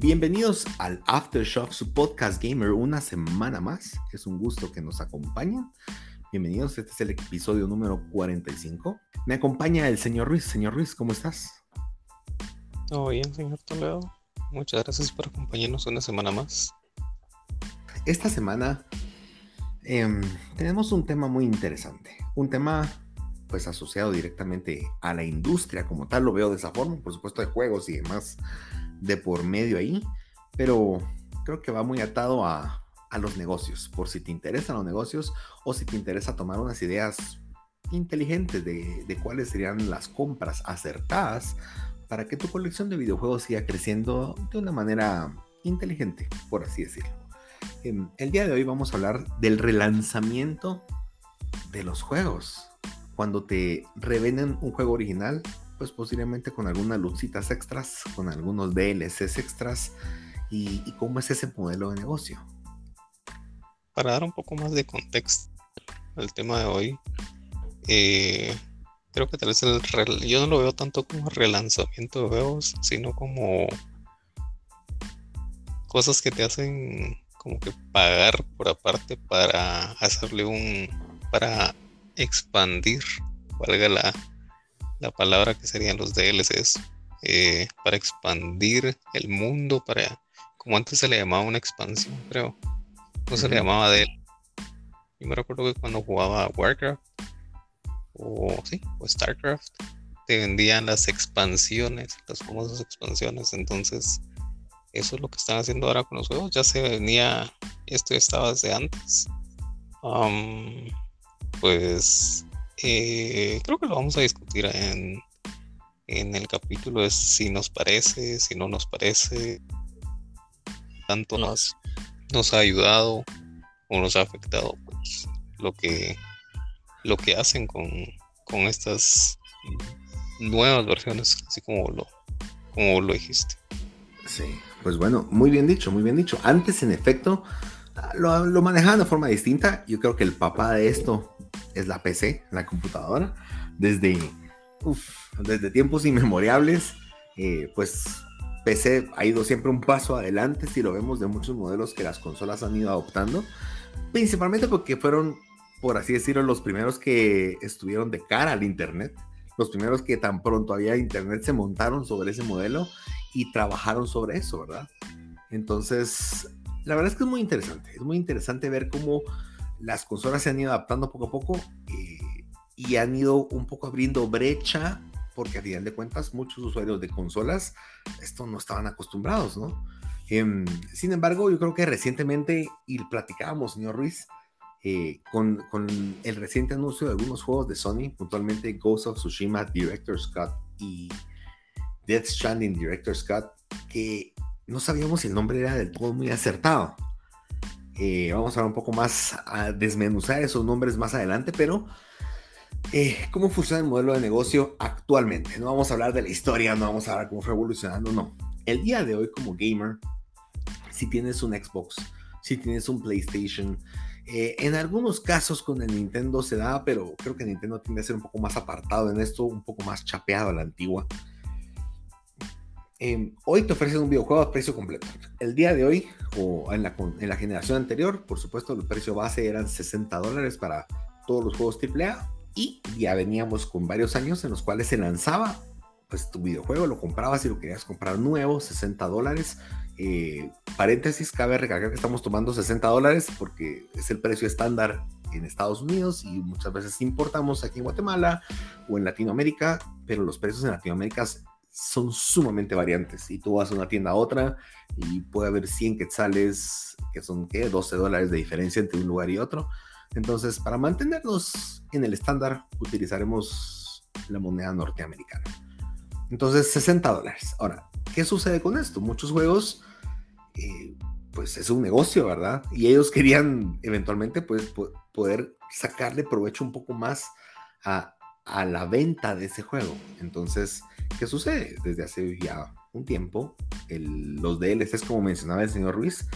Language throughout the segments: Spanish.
Bienvenidos al Aftershock, su podcast gamer, una semana más. Es un gusto que nos acompañen. Bienvenidos, este es el episodio número 45. Me acompaña el señor Ruiz. Señor Ruiz, ¿cómo estás? Todo bien, señor Toledo. Muchas gracias por acompañarnos una semana más. Esta semana em, tenemos un tema muy interesante. Un tema pues asociado directamente a la industria como tal, lo veo de esa forma, por supuesto de juegos y demás de por medio ahí, pero creo que va muy atado a, a los negocios, por si te interesan los negocios o si te interesa tomar unas ideas inteligentes de, de cuáles serían las compras acertadas para que tu colección de videojuegos siga creciendo de una manera inteligente, por así decirlo. Em, el día de hoy vamos a hablar del relanzamiento de los juegos cuando te revenden un juego original, pues posiblemente con algunas lucitas extras, con algunos DLCs extras, y, cómo es ese modelo de negocio. Para dar un poco más de contexto al tema de hoy, eh, creo que tal vez el yo no lo veo tanto como relanzamiento de juegos, sino como cosas que te hacen como que pagar por aparte para hacerle un para expandir, valga la, la palabra que serían los DLCs, eh, para expandir el mundo, para, como antes se le llamaba una expansión, creo, no se le llamaba DLC. Yo me recuerdo que cuando jugaba Warcraft, o sí, o Starcraft, te vendían las expansiones, las famosas expansiones, entonces eso es lo que están haciendo ahora con los juegos, ya se venía, esto estaba desde antes. Um, pues eh, creo que lo vamos a discutir en, en el capítulo es si nos parece, si no nos parece, tanto nos, nos ha ayudado o nos ha afectado pues, lo que lo que hacen con, con estas nuevas versiones, así como lo, como lo dijiste. Sí, pues bueno, muy bien dicho, muy bien dicho. Antes, en efecto, lo, lo de forma distinta. Yo creo que el papá de esto es la PC, la computadora. Desde, desde tiempos inmemorables, eh, pues PC ha ido siempre un paso adelante, si lo vemos de muchos modelos que las consolas han ido adoptando, principalmente porque fueron, por así decirlo, los primeros que estuvieron de cara al Internet, los primeros que tan pronto había Internet se montaron sobre ese modelo y trabajaron sobre eso, ¿verdad? Entonces, la verdad es que es muy interesante, es muy interesante ver cómo las consolas se han ido adaptando poco a poco eh, y han ido un poco abriendo brecha, porque a final de cuentas muchos usuarios de consolas esto no estaban acostumbrados, ¿no? Em, sin embargo, yo creo que recientemente, y platicábamos, señor Ruiz, eh, con, con, el reciente anuncio de algunos juegos de Sony, puntualmente Ghost of Tsushima Director's Cut y Death Stranding Director's Cut, que no sabíamos si el nombre era del todo muy acertado. Eh, vamos a ver un poco más, a desmenuzar esos nombres más adelante, pero eh, cómo funciona el modelo de negocio actualmente. No vamos a hablar de la historia, no vamos a hablar cómo fue evolucionando, no. El día de hoy como gamer, si tienes un Xbox, si tienes un PlayStation, eh, en algunos casos con el Nintendo se da, pero creo que Nintendo tiende a ser un poco más apartado en esto, un poco más chapeado a la antigua. Em, hoy te ofrecen un videojuego a precio completo. El día de hoy, o en la, en la generación anterior, por supuesto, el precio base eran 60 dólares para todos los juegos AAA. Y ya veníamos con varios años en los cuales se lanzaba pues tu videojuego, lo comprabas y lo querías comprar nuevo, 60 dólares. Eh, paréntesis, cabe recalcar que estamos tomando 60 dólares porque es el precio estándar en Estados Unidos y muchas veces importamos aquí en Guatemala o en Latinoamérica, pero los precios en Latinoamérica son sumamente variantes. Y tú vas a una tienda a otra y puede haber 100 quetzales, que son ¿qué? 12 dólares de diferencia entre un lugar y otro. Entonces, para mantenernos en el estándar, utilizaremos la moneda norteamericana. Entonces, 60 dólares. Ahora, ¿qué sucede con esto? Muchos juegos, eh, pues es un negocio, ¿verdad? Y ellos querían eventualmente pues, poder sacarle provecho un poco más a, a la venta de ese juego. Entonces, ¿Qué sucede? Desde hace ya un tiempo, los DLCs, como mencionaba el señor Ruiz,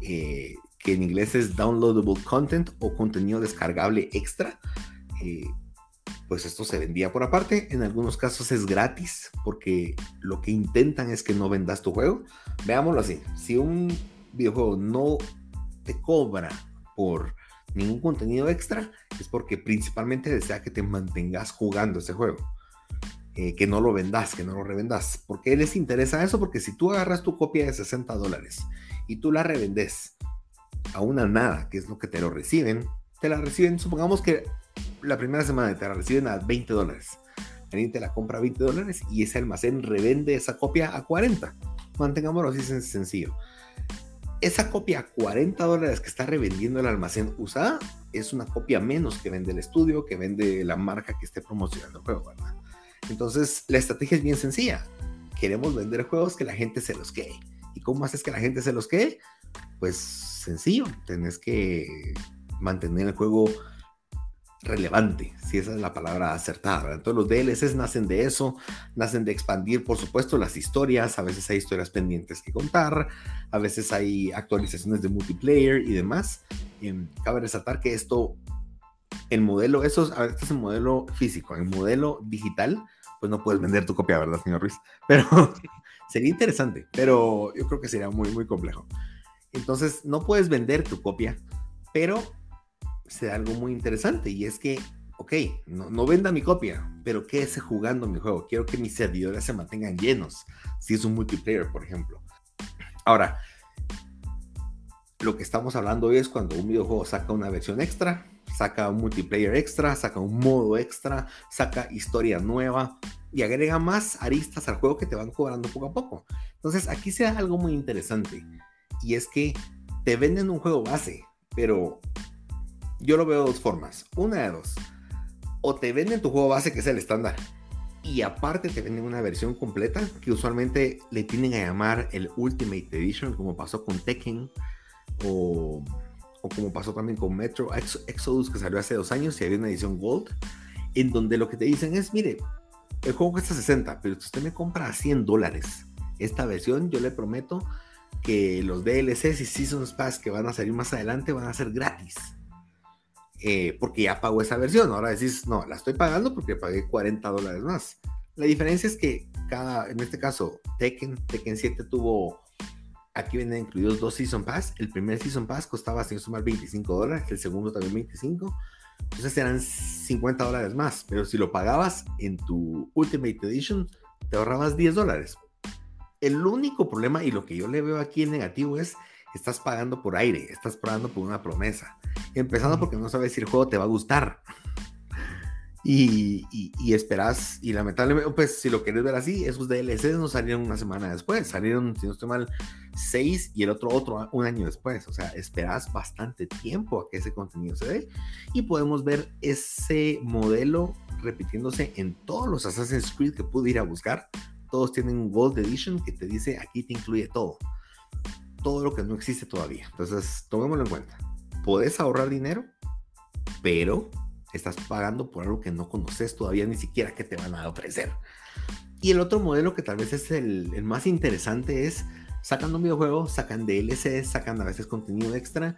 eh, que en inglés es Downloadable Content o contenido descargable extra, eh, pues esto se vendía por aparte. En algunos casos es gratis porque lo que intentan es que no vendas tu juego. Veámoslo así. Si un videojuego no te cobra por ningún contenido extra, es porque principalmente desea que te mantengas jugando ese juego. Eh, que no lo vendas, que no lo revendas. ¿Por qué les interesa eso? Porque si tú agarras tu copia de 60 dólares y tú la revendes a una nada, que es lo que te lo reciben, te la reciben, supongamos que la primera semana te la reciben a 20 dólares. Alguien te la compra a 20 dólares y ese almacén revende esa copia a 40. Mantengámoslo así sencillo. Esa copia a 40 dólares que está revendiendo el almacén usada es una copia menos que vende el estudio, que vende la marca que esté promocionando el juego, ¿verdad? Entonces, la estrategia es bien sencilla. Queremos vender juegos que la gente se los quede. ¿Y cómo haces que la gente se los quede? Pues sencillo, tenés que mantener el juego relevante, si esa es la palabra acertada. Entonces los DLCs nacen de eso, nacen de expandir, por supuesto, las historias, a veces hay historias pendientes que contar, a veces hay actualizaciones de multiplayer y demás. Y cabe resaltar que esto, el modelo, eso, a ver, este es el modelo físico, el modelo digital, pues no puedes vender tu copia, ¿verdad, señor Ruiz? Pero sería interesante, pero yo creo que sería muy, muy complejo. Entonces, no puedes vender tu copia, pero se algo muy interesante y es que, ok, no, venda mi copia, pero quédese jugando mi juego. Quiero que mis servidores se mantengan llenos, si es un multiplayer, por ejemplo. Ahora, lo que estamos hablando hoy es cuando un videojuego saca una versión extra, saca un multiplayer extra, saca un modo extra, saca historia nueva y agrega más aristas al juego que te van cobrando poco a poco. Entonces aquí se da algo muy interesante y es que te venden un juego base, pero yo lo veo de dos formas. Una de dos. O te venden tu juego base, que es el estándar, y aparte te venden una versión completa, que usualmente le tienen a llamar el Ultimate Edition, como pasó con Tekken, o, o como pasó también con Metro Exodus, que salió hace dos años, y había una edición Gold, en donde lo que te dicen es, mire, el juego cuesta 60, pero si usted me compra a 100 dólares esta versión, yo le prometo que los DLCs y Seasons Pass que van a salir más adelante van a ser gratis. Eh, porque ya pagó esa versión. Ahora decís, no, la estoy pagando porque pagué 40 dólares más. La diferencia es que cada, en este caso, Tekken, Tekken 7 tuvo, aquí vienen incluidos dos Season Pass. El primer Season Pass costaba, sin sumar, 25 dólares, el segundo también 25. Entonces eran 50 dólares más, pero si lo pagabas en tu Ultimate Edition, te ahorrabas 10 dólares. El único problema y lo que yo le veo aquí en negativo es estás pagando por aire, estás pagando por una promesa. Empezando porque no sabes si el juego te va a gustar. Y, y, esperas, y lamentablemente, pues si lo quieres ver así, esos DLCs no salieron una semana después, salieron, si no estoy mal, seis y el otro otro un año después. O sea, esperas bastante tiempo a que ese contenido se dé y podemos ver ese modelo repitiéndose en todos los Assassin's Creed que pude ir a buscar. Todos tienen un Gold Edition que te dice aquí te incluye todo todo lo que no existe todavía. Entonces, tomémoslo en cuenta. Puedes ahorrar dinero, pero estás pagando por algo que no conoces todavía ni siquiera que te van a ofrecer. Y el otro modelo que tal vez es el, más interesante es sacan un videojuego, sacan DLC, sacan a veces contenido extra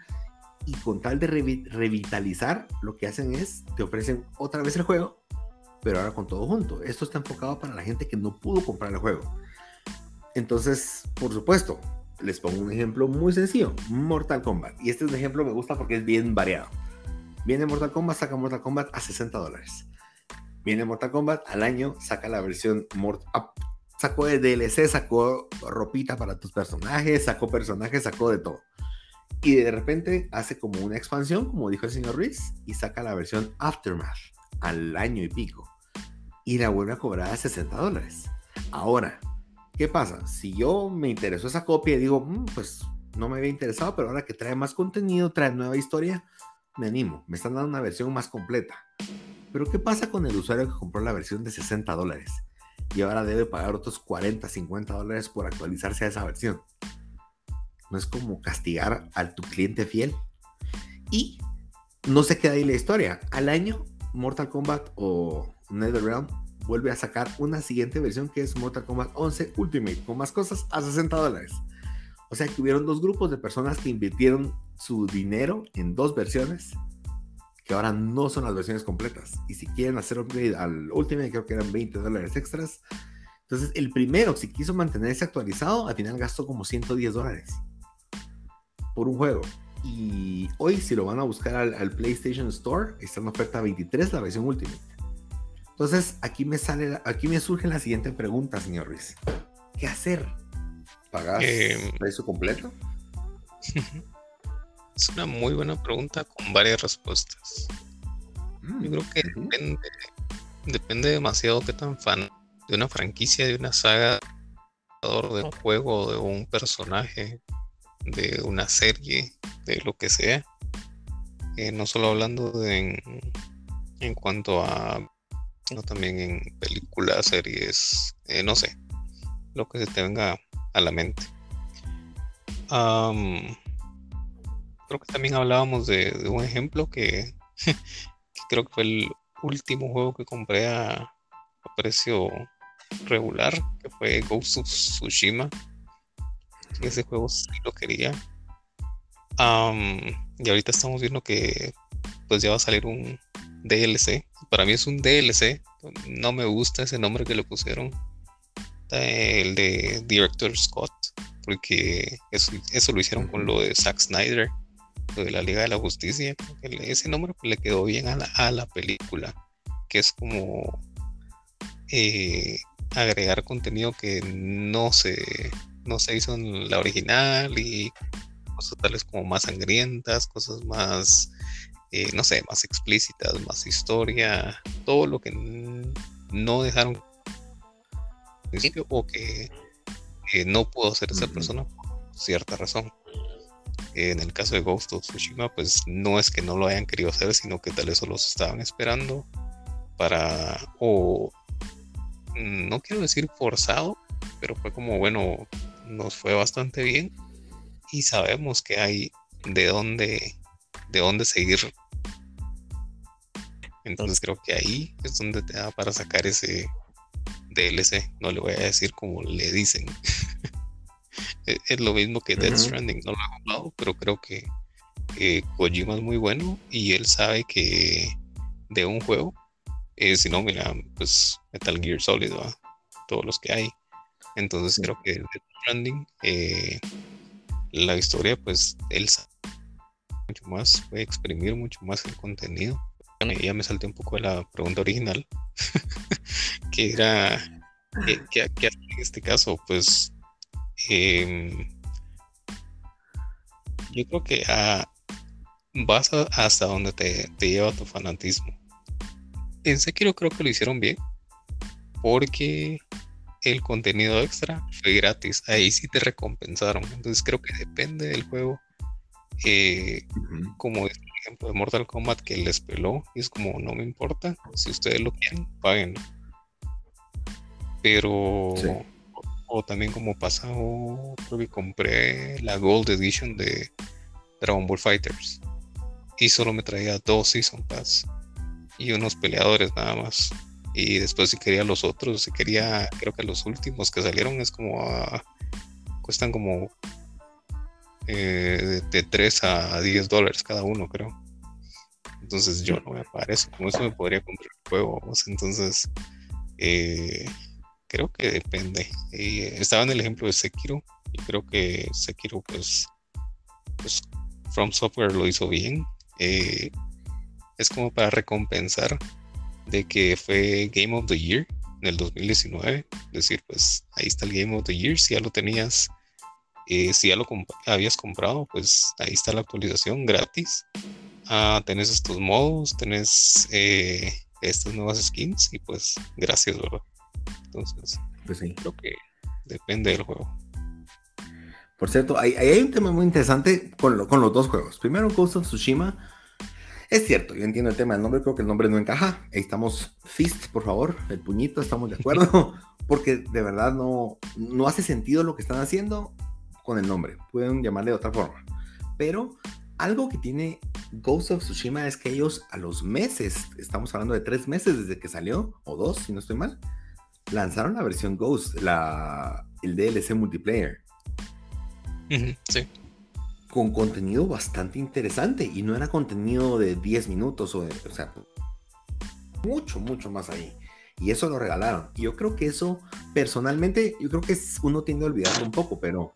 y con tal de revitalizar, lo que hacen es te ofrecen otra vez el juego, pero ahora con todo junto. Esto está enfocado para la gente que no pudo comprar el juego. Entonces, por supuesto, les pongo un ejemplo muy sencillo, Mortal Kombat. Y este es un ejemplo me gusta porque es bien variado. Viene Mortal Kombat, saca Mortal Kombat a 60 dólares. Viene Mortal Kombat, al año saca la versión Mortal... Sacó de DLC, sacó ropita para tus personajes, sacó personajes, sacó de todo. Y de repente hace como una expansión, como dijo el señor Ruiz, y saca la versión Aftermath al año y pico. Y la vuelve a cobrar a 60 dólares. Ahora, ¿Qué pasa? Si yo me interesó esa copia y digo, mm, pues no me había interesado, pero ahora que trae más contenido, trae nueva historia, me animo. Me están dando una versión más completa. Pero ¿qué pasa con el usuario que compró la versión de 60 dólares y ahora debe pagar otros 40, 50 dólares por actualizarse a esa versión? No es como castigar a tu cliente fiel. Y no se queda ahí la historia. Al año, Mortal Kombat o NetherRealm vuelve a sacar una siguiente versión que es Mortal Kombat 11 Ultimate, con más cosas a 60 dólares. O sea que hubieron dos grupos de personas que invirtieron su dinero en dos versiones que ahora no son las versiones completas. Y si quieren hacer upgrade al Ultimate, creo que eran 20 dólares extras. Entonces, el primero, si quiso mantenerse actualizado, al final gastó como 110 dólares por un juego. Y hoy, si lo van a buscar al, PlayStation Store, está en oferta 23 la versión Ultimate. Entonces, aquí me sale, aquí me surge la siguiente pregunta, señor Ruiz. ¿Qué hacer? ¿Pagas eh, precio completo? Es una muy buena pregunta con varias respuestas. Yo creo que depende, depende demasiado qué tan fan de una franquicia, de una saga, de un juego, de un personaje, de una serie, de lo que sea. Eh, no solo hablando de en, cuanto a, sino también en películas, series, eh, no sé, lo que se te venga a la mente. creo que también hablábamos de, un ejemplo que, creo que fue el último juego que compré a, precio regular, que fue Ghost of Tsushima. Ese juego sí lo quería. y ahorita estamos viendo que pues ya va a salir un DLC. Para mí es un DLC. No me gusta ese nombre que le pusieron. El de Director Scott. Porque eso, lo hicieron con lo de Zack Snyder. Lo de la Liga de la Justicia. ese nombre pues, le quedó bien a la, película. Que es como eh, agregar contenido que no se, no se hizo en la original y cosas tales como más sangrientas, cosas más, eh, no sé, más explícitas, más historia, todo lo que no dejaron principio o que no pudo hacer esa persona por cierta razón. En el caso de Ghost of Tsushima, pues no es que no lo hayan querido hacer, sino que tal vez solo se estaban esperando para o no quiero decir forzado, pero fue como, bueno, nos fue bastante bien y sabemos que hay de dónde, de dónde seguir. Entonces creo que ahí es donde te da para sacar ese DLC. No le voy a decir como le dicen. es lo mismo que Death Stranding, no lo he jugado, pero creo que Kojima es muy bueno y él sabe que de un juego, eh, si no, mira, pues Metal Gear Solid, todos los que hay. Entonces creo que Death Stranding, eh, la historia, pues él sabe mucho más, puede exprimir mucho más el contenido. ya me salté un poco de la pregunta original, que era, ¿qué, hacer en este caso? Pues em, yo creo que ah, vas hasta donde te, te, lleva tu fanatismo. En Sekiro creo que lo hicieron bien, porque el contenido extra fue gratis. Ahí sí te recompensaron. Entonces creo que depende del juego. Eh, como es el ejemplo de Mortal Kombat que les peló y es como no me importa. Si ustedes lo quieren, paguen. Pero o, también como pasado, creo que compré la Gold Edition de Dragon Ball Fighters. Y solo me traía dos Season Pass y unos peleadores nada más. Y después si quería los otros, si quería, creo que los últimos que salieron es como, cuestan como eh, de, 3 a 10 dólares cada uno, creo. Entonces yo no me parece, como eso me podría comprar el juego. Entonces, eh, creo que depende. estaba en el ejemplo de Sekiro, y creo que Sekiro, pues, pues From Software lo hizo bien. Eh, es como para recompensar de que fue Game of the Year en el 2019. Es decir, pues ahí está el Game of the Year. Si ya lo tenías, eh, si ya lo habías comprado, pues ahí está la actualización gratis. Ah, tenés estos modos, tenés eh, estas nuevas skins y pues gracias, ¿verdad? Entonces, pues sí. creo que depende del juego. Por cierto, ahí hay, un tema muy interesante con, con los dos juegos. Primero, Ghost of Tsushima es cierto, yo entiendo el tema del nombre, creo que el nombre no encaja. Ahí estamos, Fist, por favor, el puñito, estamos de acuerdo, porque de verdad no, no hace sentido lo que están haciendo con el nombre. Pueden llamarle de otra forma. Pero algo que tiene Ghost of Tsushima es que ellos a los meses, estamos hablando de tres meses desde que salió, o dos, si no estoy mal, lanzaron la versión Ghost, la, el DLC multiplayer. sí con contenido bastante interesante y no era contenido de 10 minutos o, o sea, mucho, mucho más ahí. Y eso lo regalaron. Y yo creo que eso, personalmente, yo creo que uno tiende a olvidarlo un poco, pero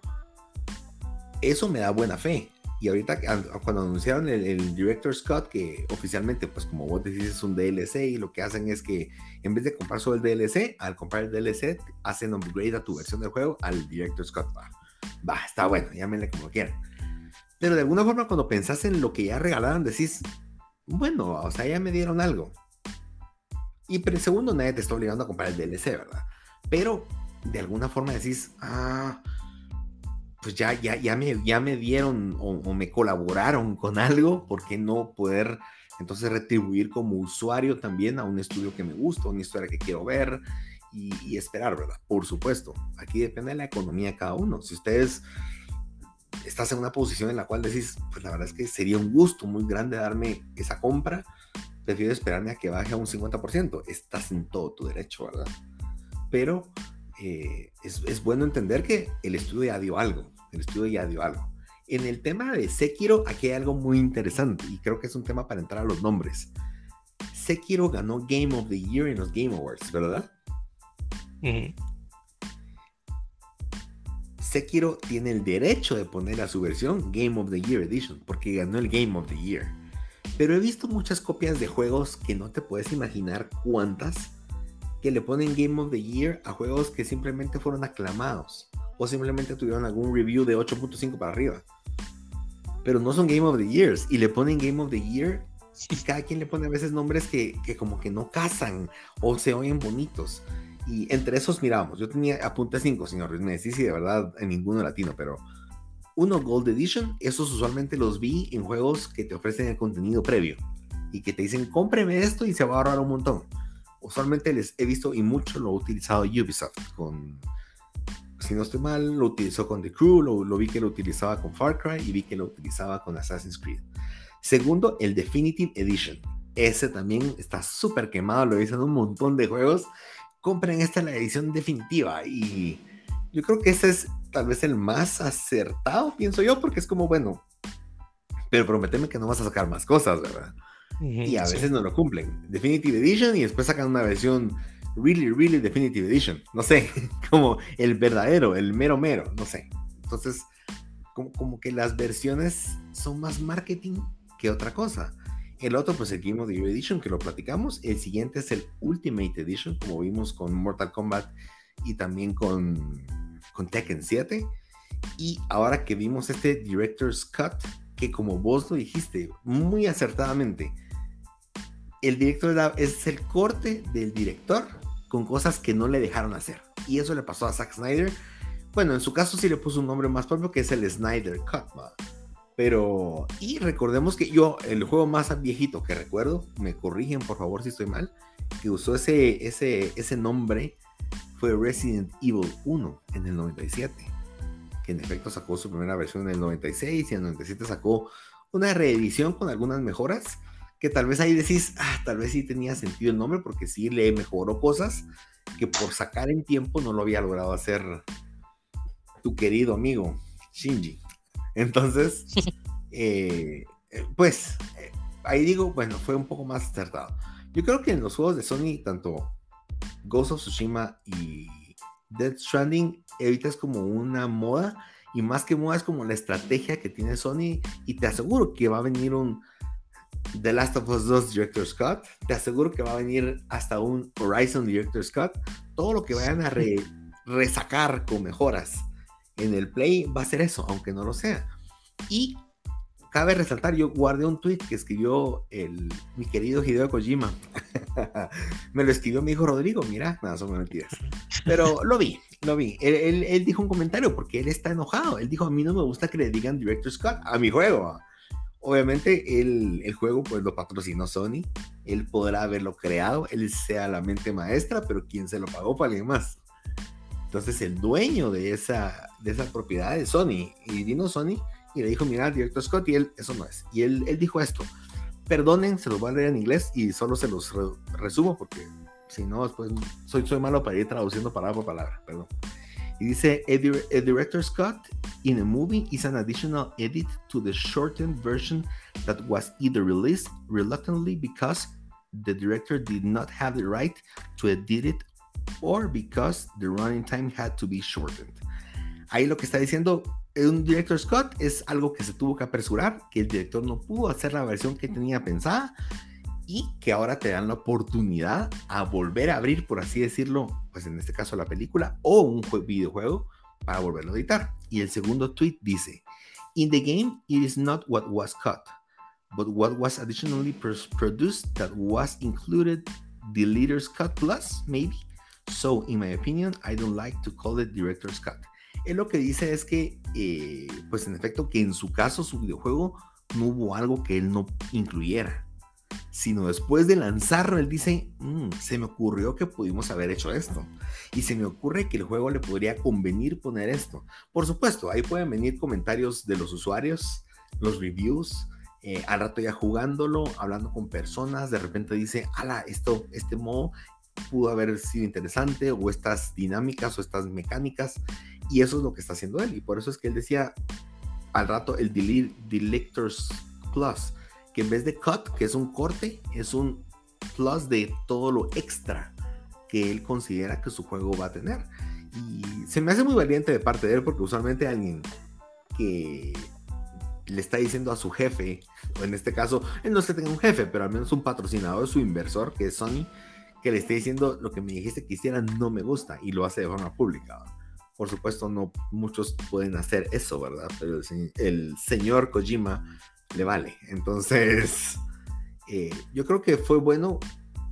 eso me da buena fe. Y ahorita cuando anunciaron el, el, Director Scott, que oficialmente, pues como vos decís, es un DLC y lo que hacen es que en vez de comprar solo el DLC, al comprar el DLC, hacen upgrade a tu versión del juego al Director Scott. Va, va está bueno, llámenle como quieran. Pero de alguna forma cuando pensás en lo que ya regalaron, decís, bueno, o sea, ya me dieron algo. Y pero segundo, nadie te está obligando a comprar el DLC, ¿verdad? Pero de alguna forma decís, ah, pues ya, ya, ya, me, ya me dieron o, me colaboraron con algo, ¿por qué no poder entonces retribuir como usuario también a un estudio que me gusta, una historia que quiero ver y, y esperar, ¿verdad? Por supuesto, aquí depende de la economía de cada uno. Si ustedes estás en una posición en la cual decís, pues la verdad es que sería un gusto muy grande darme esa compra, prefiero esperarme a que baje a un 50%. Estás en todo tu derecho, ¿verdad? Pero eh, es, es, bueno entender que el estudio ya dio algo, el estudio ya dio algo. En el tema de Sekiro, aquí hay algo muy interesante y creo que es un tema para entrar a los nombres. Sekiro ganó Game of the Year en los Game Awards, ¿verdad? Sekiro tiene el derecho de poner a su versión Game of the Year Edition, porque ganó el Game of the Year. Pero he visto muchas copias de juegos que no te puedes imaginar cuántas que le ponen Game of the Year a juegos que simplemente fueron aclamados o simplemente tuvieron algún review de 8.5 para arriba. Pero no son Game of the Years y le ponen Game of the Year y cada quien le pone a veces nombres que, que como que no casan o se oyen bonitos. Y entre esos miramos, yo tenía apunte 5, señor Ruiz, me decís si de verdad en ninguno latino, pero uno Gold Edition, esos usualmente los vi en juegos que te ofrecen el contenido previo y que te dicen, cómpreme esto y se va a ahorrar un montón. Usualmente les he visto y mucho lo ha utilizado Ubisoft con, si no estoy mal, lo utilizó con The Crew, lo, lo vi que lo utilizaba con Far Cry y vi que lo utilizaba con Assassin's Creed. Segundo, el Definitive Edition. Ese también está súper quemado, lo dicen un montón de juegos compren esta la edición definitiva. Y yo creo que ese es tal vez el más acertado, pienso yo, porque es como, bueno, pero prometeme que no vas a sacar más cosas, ¿verdad? Y a veces no lo cumplen. Definitive Edition y después sacan una versión really, really Definitive Edition. No sé, como el verdadero, el mero mero, no sé. Entonces, como, como que las versiones son más marketing que otra cosa. El otro, pues el Game of the Year Edition, que lo platicamos. El siguiente es el Ultimate Edition, como vimos con Mortal Kombat y también con, con Tekken 7. Y ahora que vimos este Director's Cut, que como vos lo dijiste muy acertadamente, el director es el corte del director con cosas que no le dejaron hacer. Y eso le pasó a Zack Snyder. Bueno, en su caso sí le puso un nombre más propio que es el Snyder Cut. Pero, y recordemos que yo, el juego más viejito que recuerdo, me corrigen por favor si estoy mal, que usó ese, ese, ese nombre fue Resident Evil 1 en el 97, que en efecto sacó su primera versión en el 96 y en el 97 sacó una reedición con algunas mejoras, que tal vez ahí decís, ah, tal vez sí tenía sentido el nombre porque sí le mejoró cosas que por sacar en tiempo no lo había logrado hacer tu querido amigo Shinji. Entonces, eh, eh, pues, eh, ahí digo, bueno, fue un poco más acertado. Yo creo que en los juegos de Sony, tanto Ghost of Tsushima y Dead Stranding, ahorita es como una moda, y más que moda es como la estrategia que tiene Sony, y te aseguro que va a venir un The Last of Us 2 Director Scott, te aseguro que va a venir hasta un Horizon Director Scott, todo lo que vayan a resacar con mejoras en el Play va a ser eso, aunque no lo sea. Y cabe resaltar, yo guardé un tweet que escribió el, mi querido Hideo Kojima. Me lo escribió mi hijo Rodrigo, mira, nada, son mentiras. Pero lo vi, lo vi. Él, él, dijo un comentario porque él está enojado. Él dijo, a mí no me gusta que le digan Director Scott a mi juego. Obviamente el, el, juego pues lo patrocinó Sony, él podrá haberlo creado, él sea la mente maestra, pero quien se lo pagó para alguien más. Entonces el dueño de esa, de esa propiedad es Sony. Y vino Sony y le dijo, mira, director Scott, y él, eso no es. Y él, él dijo esto. Perdonen, se los voy a leer en inglés y solo se los resumo porque si no, después soy, soy malo para ir traduciendo palabra por palabra, perdón. Y dice, a, director Scott in a movie is an additional edit to the shortened version that was either released reluctantly because the director did not have the right to edit it or because the running time had to be shortened. Ahí lo que está diciendo un director Scott es algo que se tuvo que apresurar, que el director no pudo hacer la versión que tenía pensada y que ahora te dan la oportunidad a volver a abrir, por así decirlo, pues en este caso la película o un videojuego para volverlo a editar. Y el segundo tweet dice, In the game, it is not what was cut, but what was additionally produced that was included the leader's cut plus, maybe. So, in my opinion, I don't like to call it director's cut. Él lo que dice es que, eh, pues en efecto, que en su caso, su videojuego, no hubo algo que él no incluyera, sino después de lanzarlo, él dice, mm, se me ocurrió que pudimos haber hecho esto, y se me ocurre que el juego le podría convenir poner esto. Por supuesto, ahí pueden venir comentarios de los usuarios, los reviews, eh, al rato ya jugándolo, hablando con personas, de repente dice, ala, esto, este modo pudo haber sido interesante, o estas dinámicas o estas mecánicas, y eso es lo que está haciendo él. Y por eso es que él decía al rato el Delectors Plus, que en vez de cut, que es un corte, es un plus de todo lo extra que él considera que su juego va a tener. Y se me hace muy valiente de parte de él, porque usualmente alguien que le está diciendo a su jefe, o en este caso, él no es que tenga un jefe, pero al menos un patrocinador, su inversor, que es Sony, que le esté diciendo lo que me dijiste que hiciera no me gusta y lo hace de forma pública. Por supuesto, no muchos pueden hacer eso, ¿verdad? Pero el, señor Kojima le vale. Entonces, eh, yo creo que fue bueno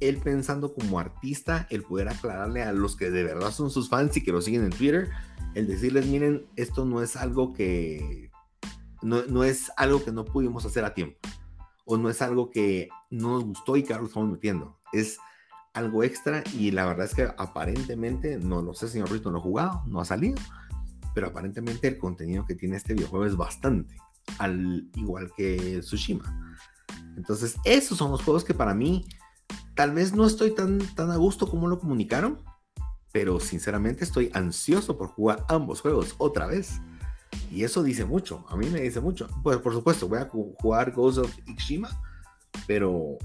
él pensando como artista, el poder aclararle a los que de verdad son sus fans y que lo siguen en Twitter, el decirles, miren, esto no es algo que no, no es algo que no pudimos hacer a tiempo, o no es algo que no nos gustó y que ahora lo estamos metiendo. Es algo extra y la verdad es que aparentemente, no lo sé, señor Rito, no ha jugado, no ha salido, pero aparentemente el contenido que tiene este videojuego es bastante, al igual que Tsushima. Entonces, esos son los juegos que para mí tal vez no estoy tan, tan a gusto como lo comunicaron, pero sinceramente estoy ansioso por jugar ambos juegos otra vez. Y eso dice mucho, a mí me dice mucho. Pues por supuesto, voy a jugar Ghost of Tsushima, pero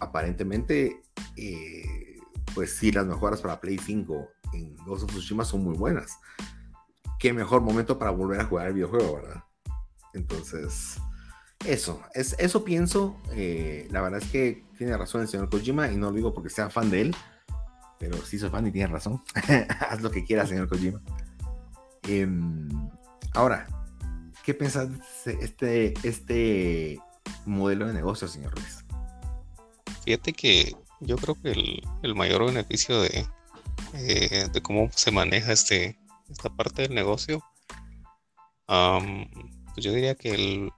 aparentemente, eh, pues sí, las mejoras para Play 5 en Ghost of Tsushima son muy buenas. Qué mejor momento para volver a jugar el videojuego, ¿verdad? Entonces, eso, es, eso pienso. Eh, la verdad es que tiene razón el señor Kojima y no lo digo porque sea fan de él, pero sí soy fan y tiene razón. Haz lo que quieras, señor Kojima. Em, ahora, ¿qué piensas de este, este modelo de negocio, señor Ruiz? Fíjate que yo creo que el, mayor beneficio de, eh, de cómo se maneja este, esta parte del negocio, pues yo diría que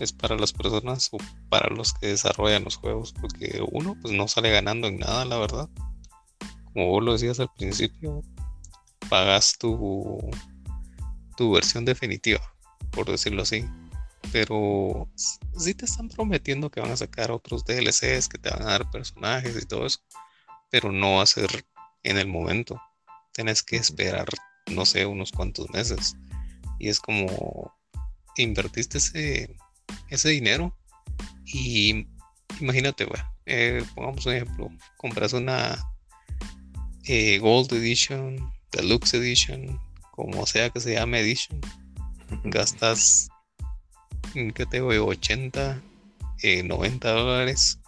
es para las personas o para los que desarrollan los juegos, porque uno pues no sale ganando en nada, la verdad. Como vos lo decías al principio, pagas tu, tu versión definitiva, por decirlo así pero sí te están prometiendo que van a sacar otros DLCs, que te van a dar personajes y todo eso, pero no va a ser en el momento. Tienes que esperar, no sé, unos cuantos meses. Y es como invertiste ese, ese dinero y imagínate, eh, pongamos un ejemplo, compras una eh, Gold Edition, Deluxe Edition, como sea que se llame Edition, gastas ¿qué te voy? 80, 90 dólares.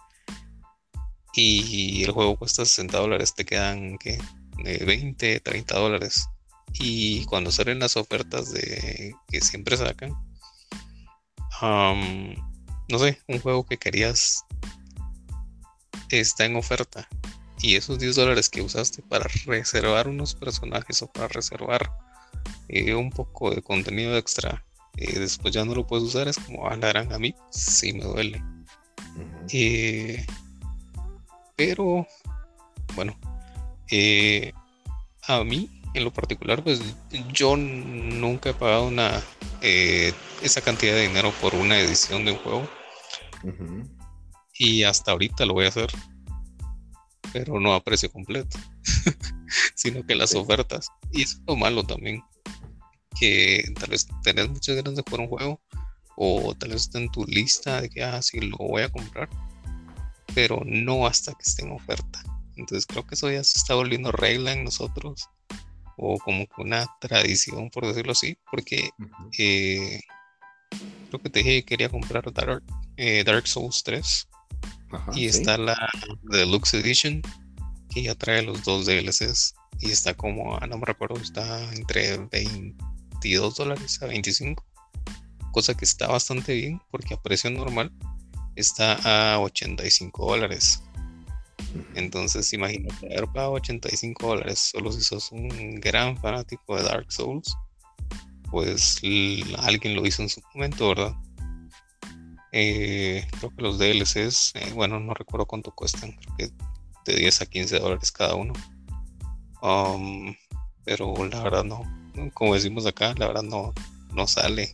Y el juego cuesta 60 dólares, te quedan ¿qué? 20, 30 dólares. Y cuando salen las ofertas de que siempre sacan, no sé, un juego que querías está en oferta. Y esos 10 dólares que usaste para reservar unos personajes o para reservar eh, un poco de contenido extra y después ya no lo puedes usar, es como, ah, la a mí sí me duele. Eh, pero, bueno, eh, a mí en lo particular, pues yo nunca he pagado una eh, esa cantidad de dinero por una edición de un juego. Y hasta ahorita lo voy a hacer. Pero no a precio completo. sino que las ofertas. Y eso es lo malo también que tal vez tenés muchas ganas de jugar un juego o tal vez está en tu lista de que, ah, sí, lo voy a comprar, pero no hasta que esté en oferta. Entonces creo que eso ya se está volviendo regla en nosotros o como que una tradición, por decirlo así, porque eh, creo que te dije que quería comprar Dark, eh, Dark Souls 3 y está la Deluxe Edition que ya trae los dos DLCs y está como, ah, no me recuerdo, está entre 22 dólares a 25, cosa que está bastante bien porque a precio normal está a 85 dólares. Entonces, imagínate haber pagado 85 dólares solo si sos un gran fanático de Dark Souls, pues alguien lo hizo en su momento, ¿verdad? Eh, creo que los DLCs, eh, bueno, no recuerdo cuánto cuestan, creo que de 10 a 15 dólares cada uno. Um, pero la verdad no, como decimos acá, la verdad no, no sale,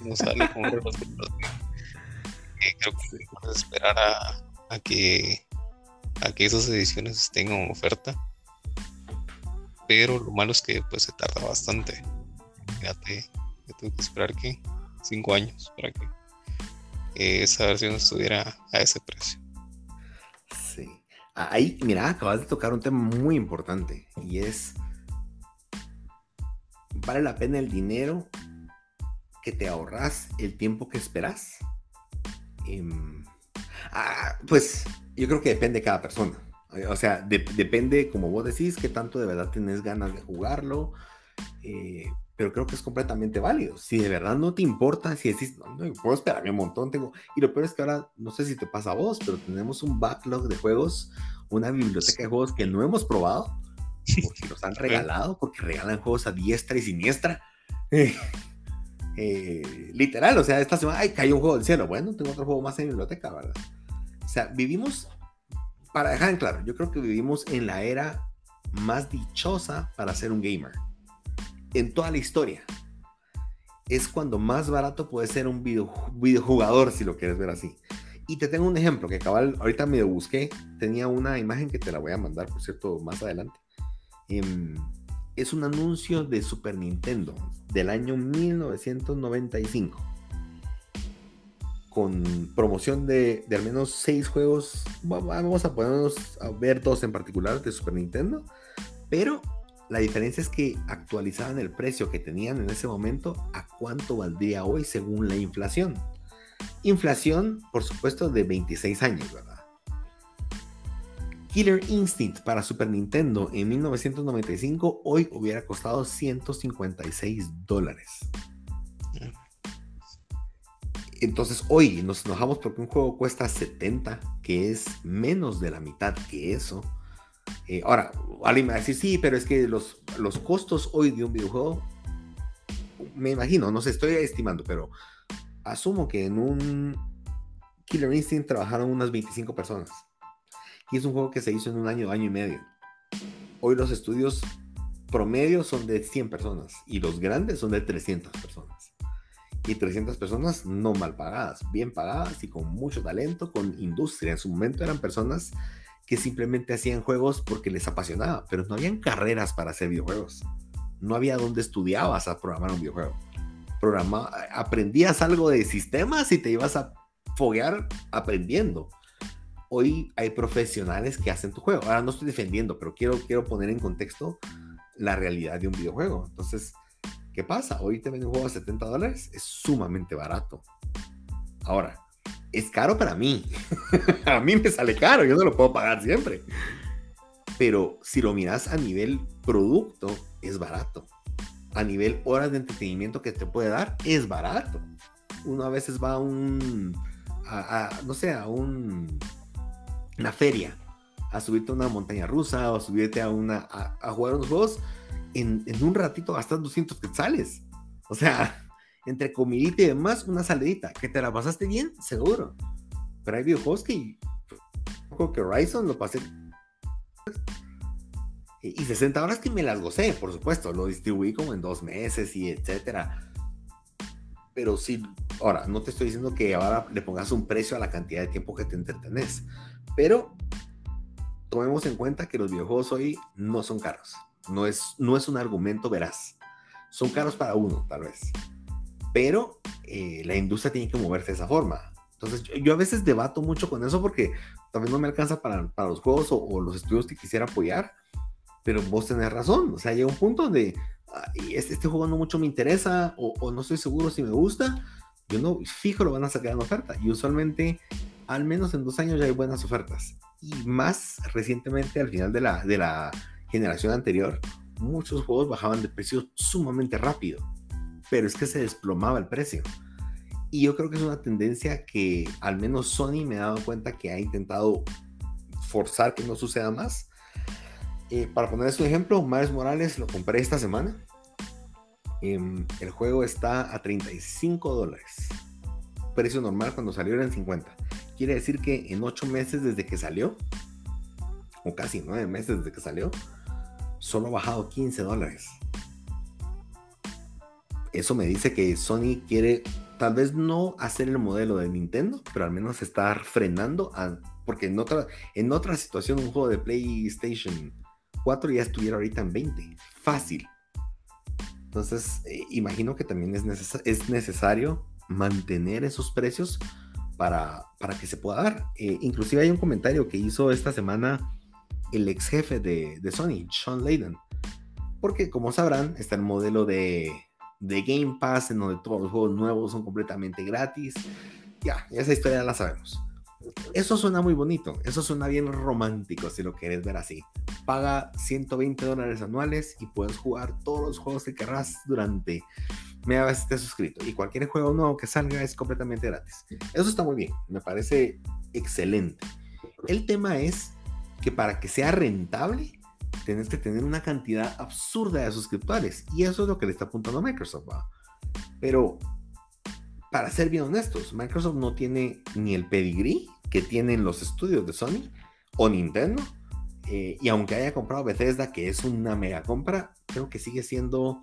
no sale como los eh, Creo que debemos esperar a, a, que a que esas ediciones estén en oferta. Pero lo malo es que pues se tarda bastante. Fíjate, yo tengo que esperar que 5 años para que esa versión estuviera a ese precio. Sí. Ahí, mira, acabas de tocar un tema muy importante y es, ¿vale la pena el dinero que te ahorras, el tiempo que esperas? Ah, pues yo creo que depende de cada persona. O sea, depende, como vos decís, qué tanto de verdad tenés ganas de jugarlo. Eh, pero creo que es completamente válido. Si de verdad no te importa, si decís, no, no puedo esperarme un montón, tengo... Y lo peor es que ahora, no sé si te pasa a vos, pero tenemos un backlog de juegos, una biblioteca de juegos que no hemos probado, porque nos han regalado, porque regalan juegos a diestra y siniestra. Eh, literal, o sea, esta semana, ay, cayó un juego del cielo. Bueno, tengo otro juego más en biblioteca, ¿verdad? O sea, vivimos, para dejar en claro, yo creo que vivimos en la era más dichosa para ser un gamer en toda la historia. Es cuando más barato puede ser un video, videojugador, si lo quieres ver así. Y te tengo un ejemplo que cabal, ahorita me busqué. Tenía una imagen que te la voy a mandar, por cierto, más adelante. Em, es un anuncio de Super Nintendo del año 1995. Con promoción de, al menos seis juegos. Vamos a ponernos a ver dos en particular de Super Nintendo. Pero la diferencia es que actualizaban el precio que tenían en ese momento a cuánto valdría hoy según la inflación. Inflación, por supuesto, de 26 años, ¿verdad? Killer Instinct para Super Nintendo en 1995 hoy hubiera costado 156 dólares. Entonces hoy nos enojamos porque un juego cuesta 70, que es menos de la mitad que eso. Eh, ahora, alguien me va a decir, sí, pero es que los, los costos hoy de un videojuego, me imagino, no sé, estoy estimando, pero asumo que en un Killer Instinct trabajaron unas 25 personas. Y es un juego que se hizo en un año, año y medio. Hoy los estudios promedio son de 100 personas y los grandes son de 300 personas. Y 300 personas no mal pagadas, bien pagadas y con mucho talento, con industria. En su momento eran personas que simplemente hacían juegos porque les apasionaba, pero no habían carreras para hacer videojuegos. No había donde estudiabas a programar un videojuego. Programa, aprendías algo de sistemas y te ibas a foguear aprendiendo. Hoy hay profesionales que hacen tu juego. Ahora no estoy defendiendo, pero quiero, quiero poner en contexto la realidad de un videojuego. Entonces, ¿qué pasa? Hoy te venden un juego a 70 dólares, es sumamente barato. Ahora, es caro para mí. a mí me sale caro, yo no lo puedo pagar siempre. Pero si lo miras a nivel producto, es barato. A nivel horas de entretenimiento que te puede dar, es barato. Uno a veces va a un, no sé, a un, una feria, a subirte a una montaña rusa o subirte a una, a, jugar unos juegos. En, en un ratito gastas 200 quetzales. O sea, entre comidita y demás, una salidita. Que te la pasaste bien, seguro. Pero hay videojuegos que. Creo que Horizon lo pasé. Y 60 horas que me las gocé, por supuesto. Lo distribuí como en dos meses y etcétera. Pero sí, ahora, no te estoy diciendo que ahora le pongas un precio a la cantidad de tiempo que te entretenés. Pero tomemos en cuenta que los videojuegos hoy no son caros. No es, no es un argumento veraz son caros para uno, tal vez. Pero eh, la industria tiene que moverse de esa forma. Entonces, yo, a veces debato mucho con eso porque también no me alcanza para, para los juegos o, los estudios que quisiera apoyar. Pero vos tenés razón. O sea, llega un punto donde este, este, juego no mucho me interesa o, o, no estoy seguro si me gusta. Yo no fijo lo van a sacar en oferta. Y usualmente, al menos en dos años, ya hay buenas ofertas. Y más recientemente, al final de la, de la generación anterior, muchos juegos bajaban de precio sumamente rápido. Pero es que se desplomaba el precio. Y yo creo que es una tendencia que al menos Sony me ha dado cuenta que ha intentado forzar que no suceda más. Eh, para ponerles un ejemplo, Miles Morales lo compré esta semana. Em, el juego está a 35 dólares. Precio normal cuando salió era en 50. Quiere decir que en 8 meses desde que salió, o casi 9 meses desde que salió, solo ha bajado 15 dólares. Eso me dice que Sony quiere tal vez no hacer el modelo de Nintendo, pero al menos estar frenando, porque en otra, en otra situación un juego de PlayStation 4 ya estuviera ahorita en 20, fácil. Entonces, eh, imagino que también es, necesario mantener esos precios para, para que se pueda dar. Eh, inclusive hay un comentario que hizo esta semana el ex jefe de, de Sony, Sean Layden, porque como sabrán, está el modelo de de Game Pass, en donde todos los juegos nuevos son completamente gratis. Ya, esa historia la sabemos. Eso suena muy bonito, eso suena bien romántico si lo quieres ver así. Paga 120 dólares anuales y puedes jugar todos los juegos que querrás durante media vez estés suscrito. Y cualquier juego nuevo que salga es completamente gratis. Eso está muy bien, me parece excelente. El tema es que para que sea rentable, tienes que tener una cantidad absurda de suscriptores. Y eso es lo que le está apuntando a Microsoft. Pero, para ser bien honestos, Microsoft no tiene ni el pedigree que tienen los estudios de Sony o Nintendo. Eh, y aunque haya comprado Bethesda, que es una mega compra, creo que sigue siendo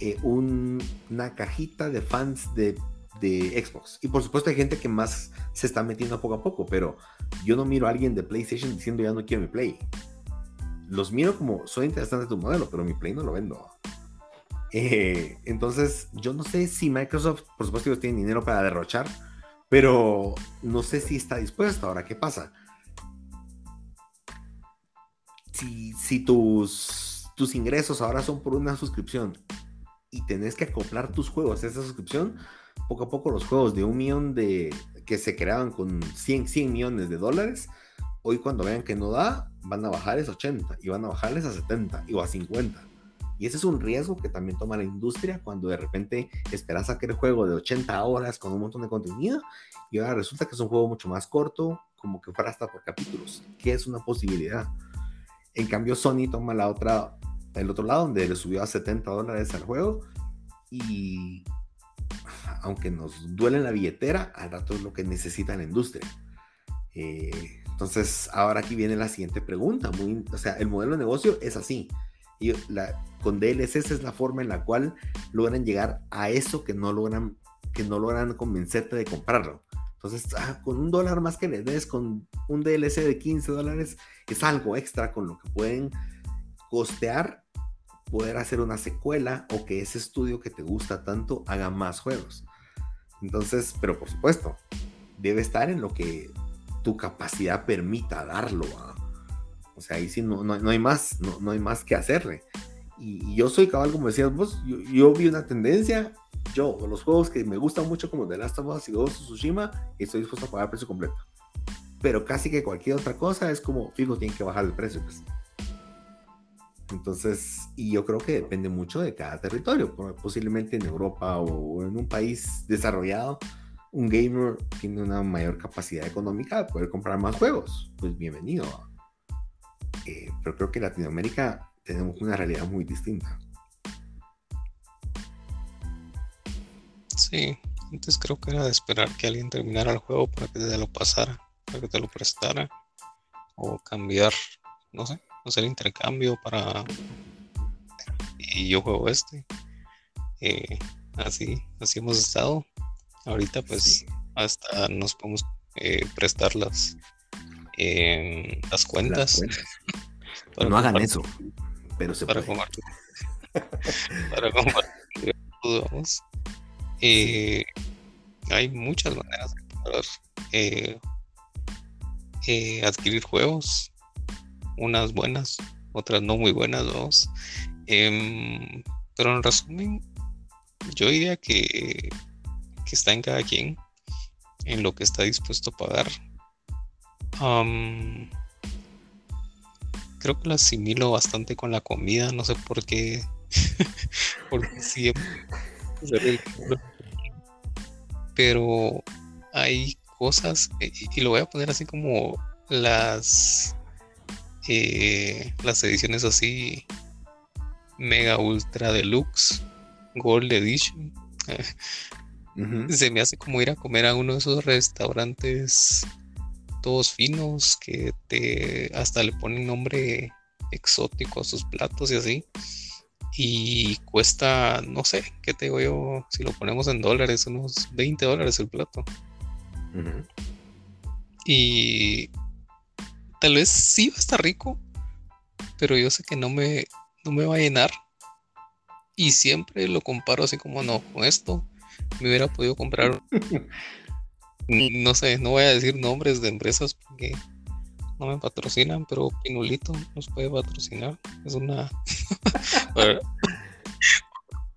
eh, una cajita de fans de, de, Xbox. Y por supuesto hay gente que más se está metiendo poco a poco, pero yo no miro a alguien de PlayStation diciendo ya no quiero mi Play los miro como, soy interesante tu modelo, pero mi Play no lo vendo. Eh, entonces, yo no sé si Microsoft, por supuesto, ellos tienen dinero para derrochar, pero no sé si está dispuesto. Ahora, ¿qué pasa? Si, si tus, tus ingresos ahora son por una suscripción y tenés que acoplar tus juegos a esa suscripción, poco a poco los juegos de un millón de que se creaban con 100, 100 millones de dólares, hoy cuando vean que no da, van a bajar bajarles 80 y van a bajarles a 70 y o a 50. Y ese es un riesgo que también toma la industria cuando de repente esperas sacar el juego de 80 horas con un montón de contenido y ahora resulta que es un juego mucho más corto, como que fuera hasta por capítulos, que es una posibilidad. En cambio, Sony toma la otra, el otro lado, donde le subió a 70 dólares al juego y aunque nos duele la billetera, al rato es lo que necesita la industria. Eh, entonces, ahora aquí viene la siguiente pregunta. Muy, o sea, el modelo de negocio es así. Y la, con DLSS es la forma en la cual logran llegar a eso que no logran, que no logran convencerte de comprarlo. Entonces, ah, con un dólar más que le des, con un DLC de 15 dólares, es algo extra con lo que pueden costear poder hacer una secuela o que ese estudio que te gusta tanto haga más juegos. Entonces, pero por supuesto, debe estar en lo que tu capacidad permita darlo. O sea, ahí sí no, no, hay más, no, no, hay más que hacerle. Y, yo soy cabal, como decías vos, yo, vi una tendencia, yo, los juegos que me gustan mucho como The Last of Us y Ghost of Tsushima, estoy dispuesto a pagar precio completo. Pero casi que cualquier otra cosa es como, fijo, tiene que bajar el precio. Pues. Entonces, y yo creo que depende mucho de cada territorio. Posiblemente en Europa o en un país desarrollado, un gamer tiene una mayor capacidad económica de poder comprar más juegos, pues bienvenido. Eh, pero creo que en Latinoamérica tenemos una realidad muy distinta. Sí, antes creo que era de esperar que alguien terminara el juego para que te lo pasara, para que te lo prestara, o cambiar, no sé, hacer intercambio para. Y yo juego este. Eh, así, así hemos estado. Ahorita pues hasta nos podemos eh, prestar las, em, las cuentas. no hagan eso, pero se para puede. para compartir. Eh, hay muchas maneras de poder adquirir juegos, unas buenas, otras no muy buenas, dos. Em, pero en resumen, yo diría que, que está en cada quien, en lo que está dispuesto a pagar. creo que lo asimilo bastante con la comida, no sé por qué, porque siempre pero hay cosas, y, lo voy a poner así como las, eh, las ediciones así mega ultra deluxe, gold edition. Se me hace como ir a comer a uno de esos restaurantes todos finos que te hasta le ponen nombre exótico a sus platos y así y cuesta, no sé, ¿qué te digo yo? Si lo ponemos en dólares, unos 20 dólares el plato. Y tal vez sí va a estar rico, pero yo sé que no me, no me va a llenar. Y siempre lo comparo así como, no, con esto me hubiera podido comprar, no sé, no voy a decir nombres de empresas porque no me patrocinan, pero Pinulito nos puede patrocinar. Es una.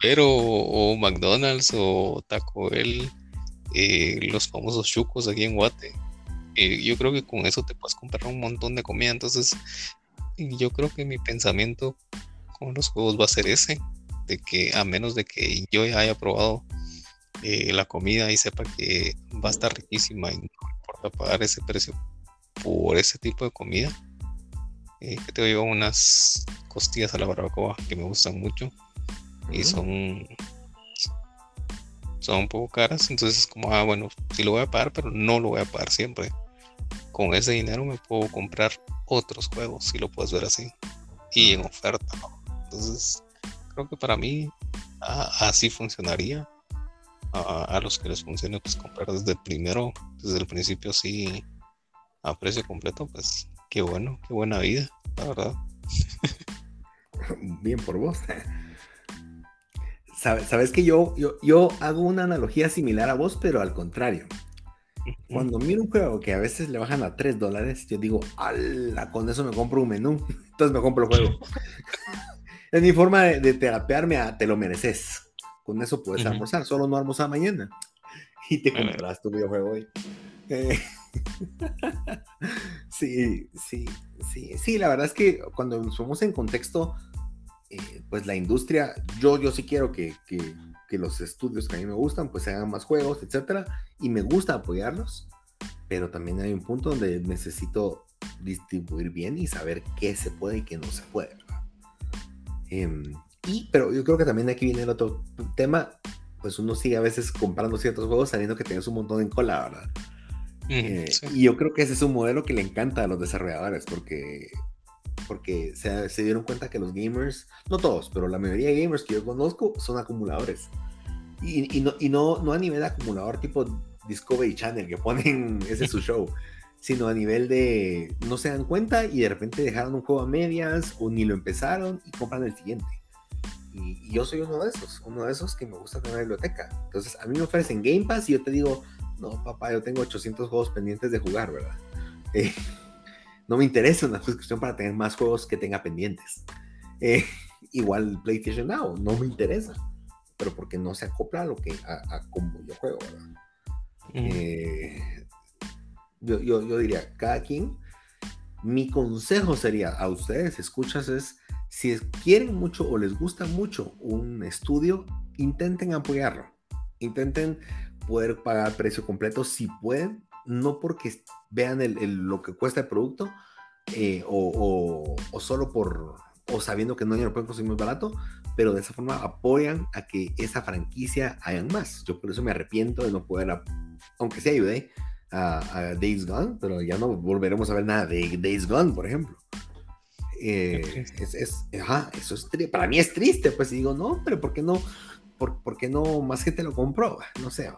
pero, o McDonald's o Taco Bell, eh, los famosos chucos aquí en Guate. Eh, yo creo que con eso te puedes comprar un montón de comida. Entonces, yo creo que mi pensamiento con los juegos va a ser ese: de que a menos de que yo ya haya probado eh, la comida y sepa que va a estar riquísima y no importa pagar ese precio por ese tipo de comida. Eh, que te digo, unas costillas a la barbacoa que me gustan mucho y son son un poco caras, entonces como, ah, bueno, sí lo voy a pagar, pero no lo voy a pagar siempre. Con ese dinero me puedo comprar otros juegos, si lo puedes ver así, y en oferta. Entonces, creo que para mí así funcionaría. A, los que les funcione, pues comprar desde el primero, desde el principio, sí a precio completo, pues qué bueno, qué buena vida, la verdad. Bien por vos. Sabes, que yo, yo, yo hago una analogía similar a vos, pero al contrario. Cuando miro un juego que a veces le bajan a 3 dólares, yo digo, ala, con eso me compro un menú. Entonces me compro el juego. es mi forma de, terapearme a te lo mereces. Con eso puedes almorzar, solo no almorzar mañana. Y te compras tu videojuego hoy. Eh, sí, sí, sí, sí, la verdad es que cuando nos ponemos en contexto, eh, pues la industria, yo, yo sí quiero que, los estudios que a mí me gustan, pues hagan más juegos, etcétera, y me gusta apoyarlos, pero también hay un punto donde necesito distribuir bien y saber qué se puede y qué no se puede. Em, y, pero yo creo que también aquí viene el otro tema, pues uno sigue a veces comprando ciertos juegos sabiendo que tienes un montón en cola, ¿verdad? Eh, y yo creo que ese es un modelo que le encanta a los desarrolladores porque, porque se, se, dieron cuenta que los gamers, no todos, pero la mayoría de gamers que yo conozco son acumuladores. Y, y, no, y no, no a nivel de acumulador tipo Discovery Channel que ponen ese es su show, sino a nivel de no se dan cuenta y de repente dejaron un juego a medias o ni lo empezaron y compran el siguiente. Y, y yo soy uno de esos, uno de esos que me gusta tener biblioteca. Entonces a mí me ofrecen Game Pass y yo te digo, no, papá, yo tengo 800 juegos pendientes de jugar, ¿verdad? Eh, no me interesa una suscripción para tener más juegos que tenga pendientes. Eh, igual PlayStation Now, no me interesa, pero porque no se acopla a lo que, a, cómo yo juego. Eh, yo, yo, yo diría, cada quien, mi consejo sería a ustedes, escuchas, es si quieren mucho o les gusta mucho un estudio, intenten apoyarlo. Intenten poder pagar precio completo si pueden, no porque vean el, lo que cuesta el producto eh, o, o, solo por o sabiendo que no lo pueden conseguir más barato, pero de esa forma apoyan a que esa franquicia hayan más. Yo por eso me arrepiento de no poder, aunque sí ayudé a, Days Gone, pero ya no volveremos a ver nada de Days Gone, por ejemplo. Eh, es, es, ajá, eso es para mí es triste, pues digo, no, pero ¿por qué no? ¿Por, por qué no más gente lo compró? No sé.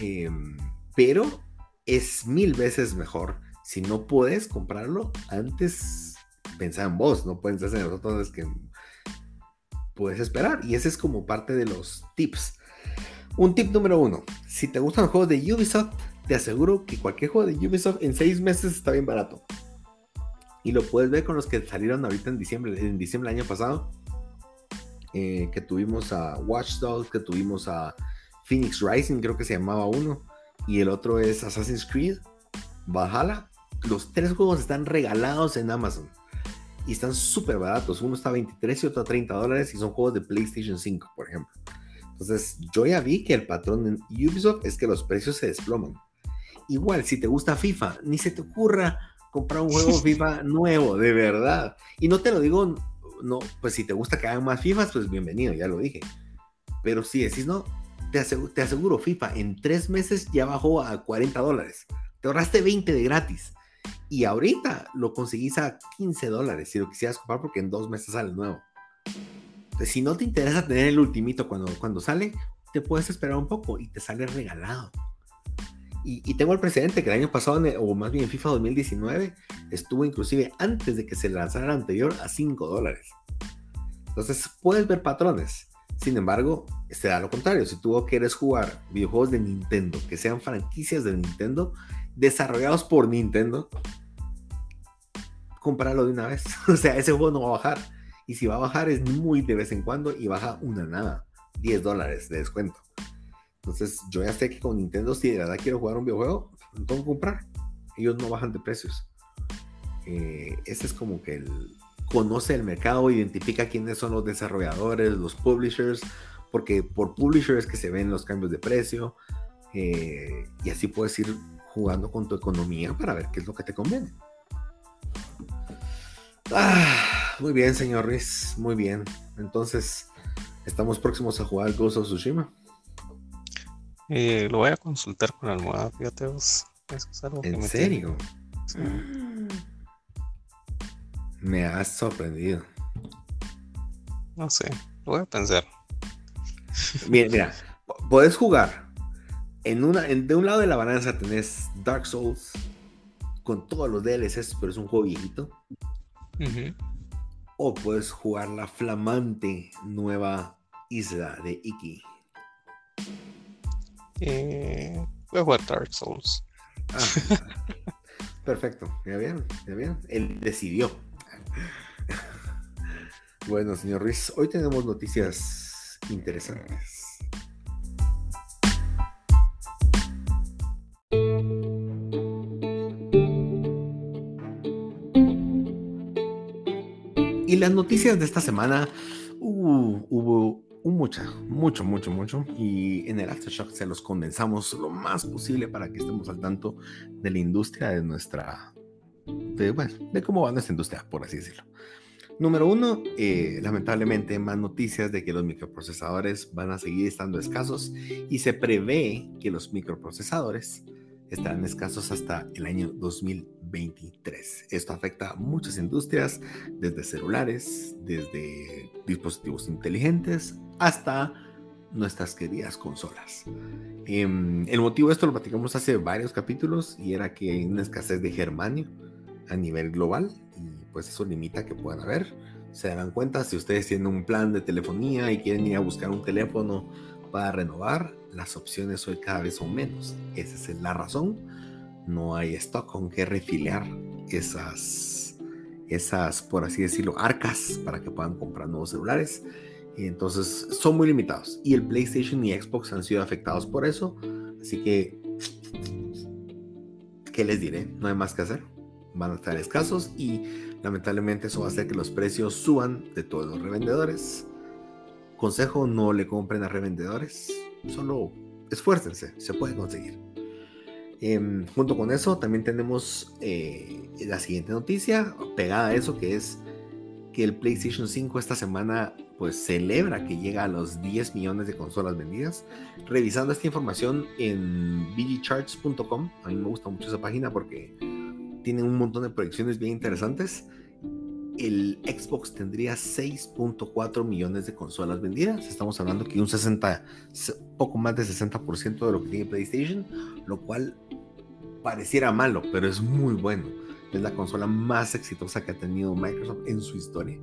Em, pero es mil veces mejor. Si no puedes comprarlo, antes pensá en vos, no puedes hacer nosotros que puedes esperar. Y ese es como parte de los tips. Un tip número uno, si te gustan los juegos de Ubisoft, te aseguro que cualquier juego de Ubisoft en seis meses está bien barato. Y lo puedes ver con los que salieron ahorita en diciembre, en diciembre del año pasado. Eh, que tuvimos a Watch Dogs, que tuvimos a Phoenix Rising, creo que se llamaba uno. Y el otro es Assassin's Creed, Valhalla. Los tres juegos están regalados en Amazon. Y están súper baratos. Uno está a 23 y otro a 30 dólares. Y son juegos de PlayStation 5, por ejemplo. Entonces, yo ya vi que el patrón en Ubisoft es que los precios se desploman. Igual, si te gusta FIFA, ni se te ocurra comprar un juego FIFA nuevo, de verdad. Y no te lo digo, no, pues si te gusta que hagan más FIFAs, pues bienvenido, ya lo dije. Pero si decís no, te aseguro, te aseguro, FIFA en tres meses ya bajó a 40 dólares. Te ahorraste 20 de gratis. Y ahorita lo conseguís a 15 dólares si lo quisieras comprar porque en dos meses sale nuevo. Entonces, si no te interesa tener el ultimito cuando, cuando sale, te puedes esperar un poco y te sale regalado. Y, tengo el precedente que el año pasado, o más bien en FIFA 2019, estuvo inclusive antes de que se lanzara el anterior a 5 dólares. Entonces puedes ver patrones. Sin embargo, se da lo contrario. Si tú quieres jugar videojuegos de Nintendo, que sean franquicias de Nintendo, desarrollados por Nintendo, comprarlo de una vez. o sea, ese juego no va a bajar. Y si va a bajar es muy de vez en cuando y baja una nada. 10 dólares de descuento. Entonces, yo ya sé que con Nintendo, si de verdad quiero jugar un videojuego, tengo que comprar. Ellos no bajan de precios. Eh, ese es como que el, conoce el mercado, identifica quiénes son los desarrolladores, los publishers, porque por publishers que se ven los cambios de precio. Eh, y así puedes ir jugando con tu economía para ver qué es lo que te conviene. Ah, muy bien, señor Ruiz, muy bien. Entonces, estamos próximos a jugar Ghost of Tsushima. Eh, lo voy a consultar con la almohada, fíjate vos. ¿En serio? Me has sorprendido. No sé, lo voy a pensar. Mira, mira, puedes jugar. En una, de un lado de la balanza tenés Dark Souls con todos los DLCs, pero es un juego viejito. O puedes jugar la flamante nueva isla de Iki. Eh, voy a jugar Dark Souls. Ah, perfecto, ya bien, ya bien. Él decidió. Bueno, señor Ruiz, hoy tenemos noticias interesantes. Y las noticias de esta semana, uh, hubo mucho, mucho, mucho, mucho. Y en el Aftershock se los condensamos lo más posible para que estemos al tanto de la industria de nuestra, de, bueno, de cómo va nuestra industria, por así decirlo. Número uno, eh, lamentablemente más noticias de que los microprocesadores van a seguir estando escasos y se prevé que los microprocesadores estarán escasos hasta el año 2023. Esto afecta a muchas industrias, desde celulares, desde dispositivos inteligentes, hasta nuestras queridas consolas. Em, el motivo de esto lo platicamos hace varios capítulos y era que hay una escasez de germanio a nivel global y pues eso limita que puedan haber. Se darán cuenta si ustedes tienen un plan de telefonía y quieren ir a buscar un teléfono para renovar, las opciones hoy cada vez son menos. Esa es la razón. No hay stock con que refiliar esas, esas, por así decirlo, arcas para que puedan comprar nuevos celulares. Y entonces son muy limitados. Y el PlayStation y Xbox han sido afectados por eso. Así que, ¿qué les diré? No hay más que hacer. Van a estar escasos y lamentablemente eso va a hacer que los precios suban de todos los revendedores. Consejo, no le compren a revendedores. Solo esfuércense, se puede conseguir. Em, junto con eso también tenemos eh, la siguiente noticia pegada a eso que es que el PlayStation 5 esta semana pues celebra que llega a los 10 millones de consolas vendidas. Revisando esta información en bgcharts.com, a mí me gusta mucho esa página porque tiene un montón de proyecciones bien interesantes. El Xbox tendría 6.4 millones de consolas vendidas. Estamos hablando que un 60, poco más de 60% de lo que tiene PlayStation, lo cual pareciera malo, pero es muy bueno. Es la consola más exitosa que ha tenido Microsoft en su historia.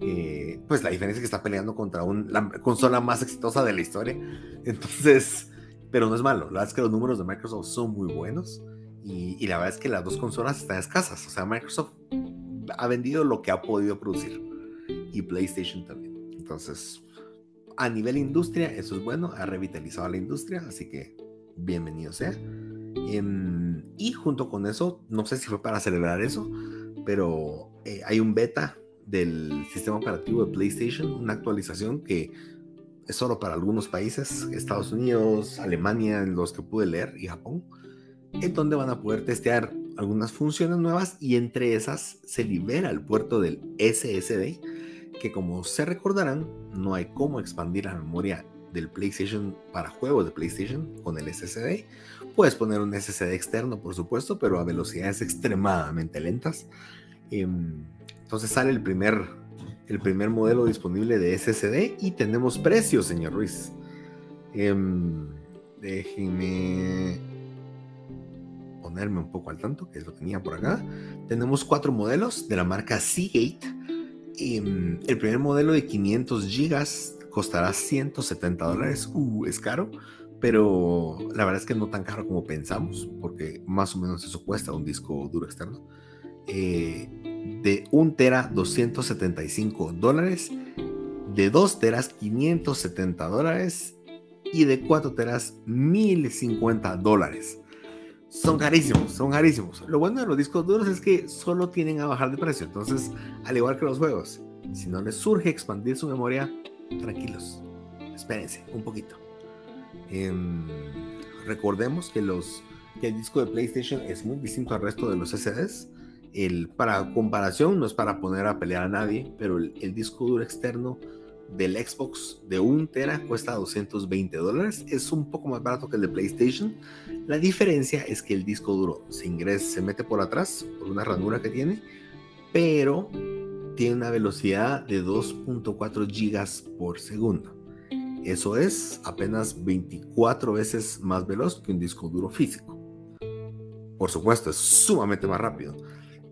Eh, pues la diferencia es que está peleando contra un, la consola más exitosa de la historia. Entonces, pero no es malo. La verdad es que los números de Microsoft son muy buenos. Y, y la verdad es que las dos consolas están escasas. O sea, Microsoft ha vendido lo que ha podido producir. Y PlayStation también. Entonces, a nivel industria, eso es bueno. Ha revitalizado la industria. Así que bienvenido sea. Y junto con eso, no sé si fue para celebrar eso, pero eh, hay un beta del sistema operativo de PlayStation, una actualización que es solo para algunos países, Estados Unidos, Alemania, en los que pude leer, y Japón, en donde van a poder testear algunas funciones nuevas y entre esas se libera el puerto del SSD, que como se recordarán, no hay cómo expandir la memoria del PlayStation para juegos de PlayStation con el SSD. Puedes poner un SSD externo, por supuesto, pero a velocidades extremadamente lentas. Em, entonces sale el primer, el primer modelo disponible de SSD y tenemos precios, señor Ruiz. Em, déjenme ponerme un poco al tanto, que lo tenía por acá. Tenemos cuatro modelos de la marca Seagate. Em, el primer modelo de 500 GB costará 170 dólares. Uh, es caro, pero la verdad es que no tan caro como pensamos, porque más o menos eso cuesta un disco duro externo. Eh, de 1 tera 275 dólares, de 2 teras 570 dólares y de 4 teras 1050 dólares. Son carísimos, son carísimos. Lo bueno de los discos duros es que solo tienen a bajar de precio. Entonces, al igual que los juegos, si no les surge expandir su memoria, tranquilos, espérense un poquito. Em, recordemos que, los, que el disco de PlayStation es muy distinto al resto de los SSDs. El, para comparación, no es para poner a pelear a nadie, pero el, disco duro externo del Xbox de 1 tera cuesta 220 dólares. Es un poco más barato que el de PlayStation. La diferencia es que el disco duro se ingresa, se mete por atrás, por una ranura que tiene, pero tiene una velocidad de 2.4 gigas por segundo. Eso es apenas 24 veces más veloz que un disco duro físico. Por supuesto, es sumamente más rápido.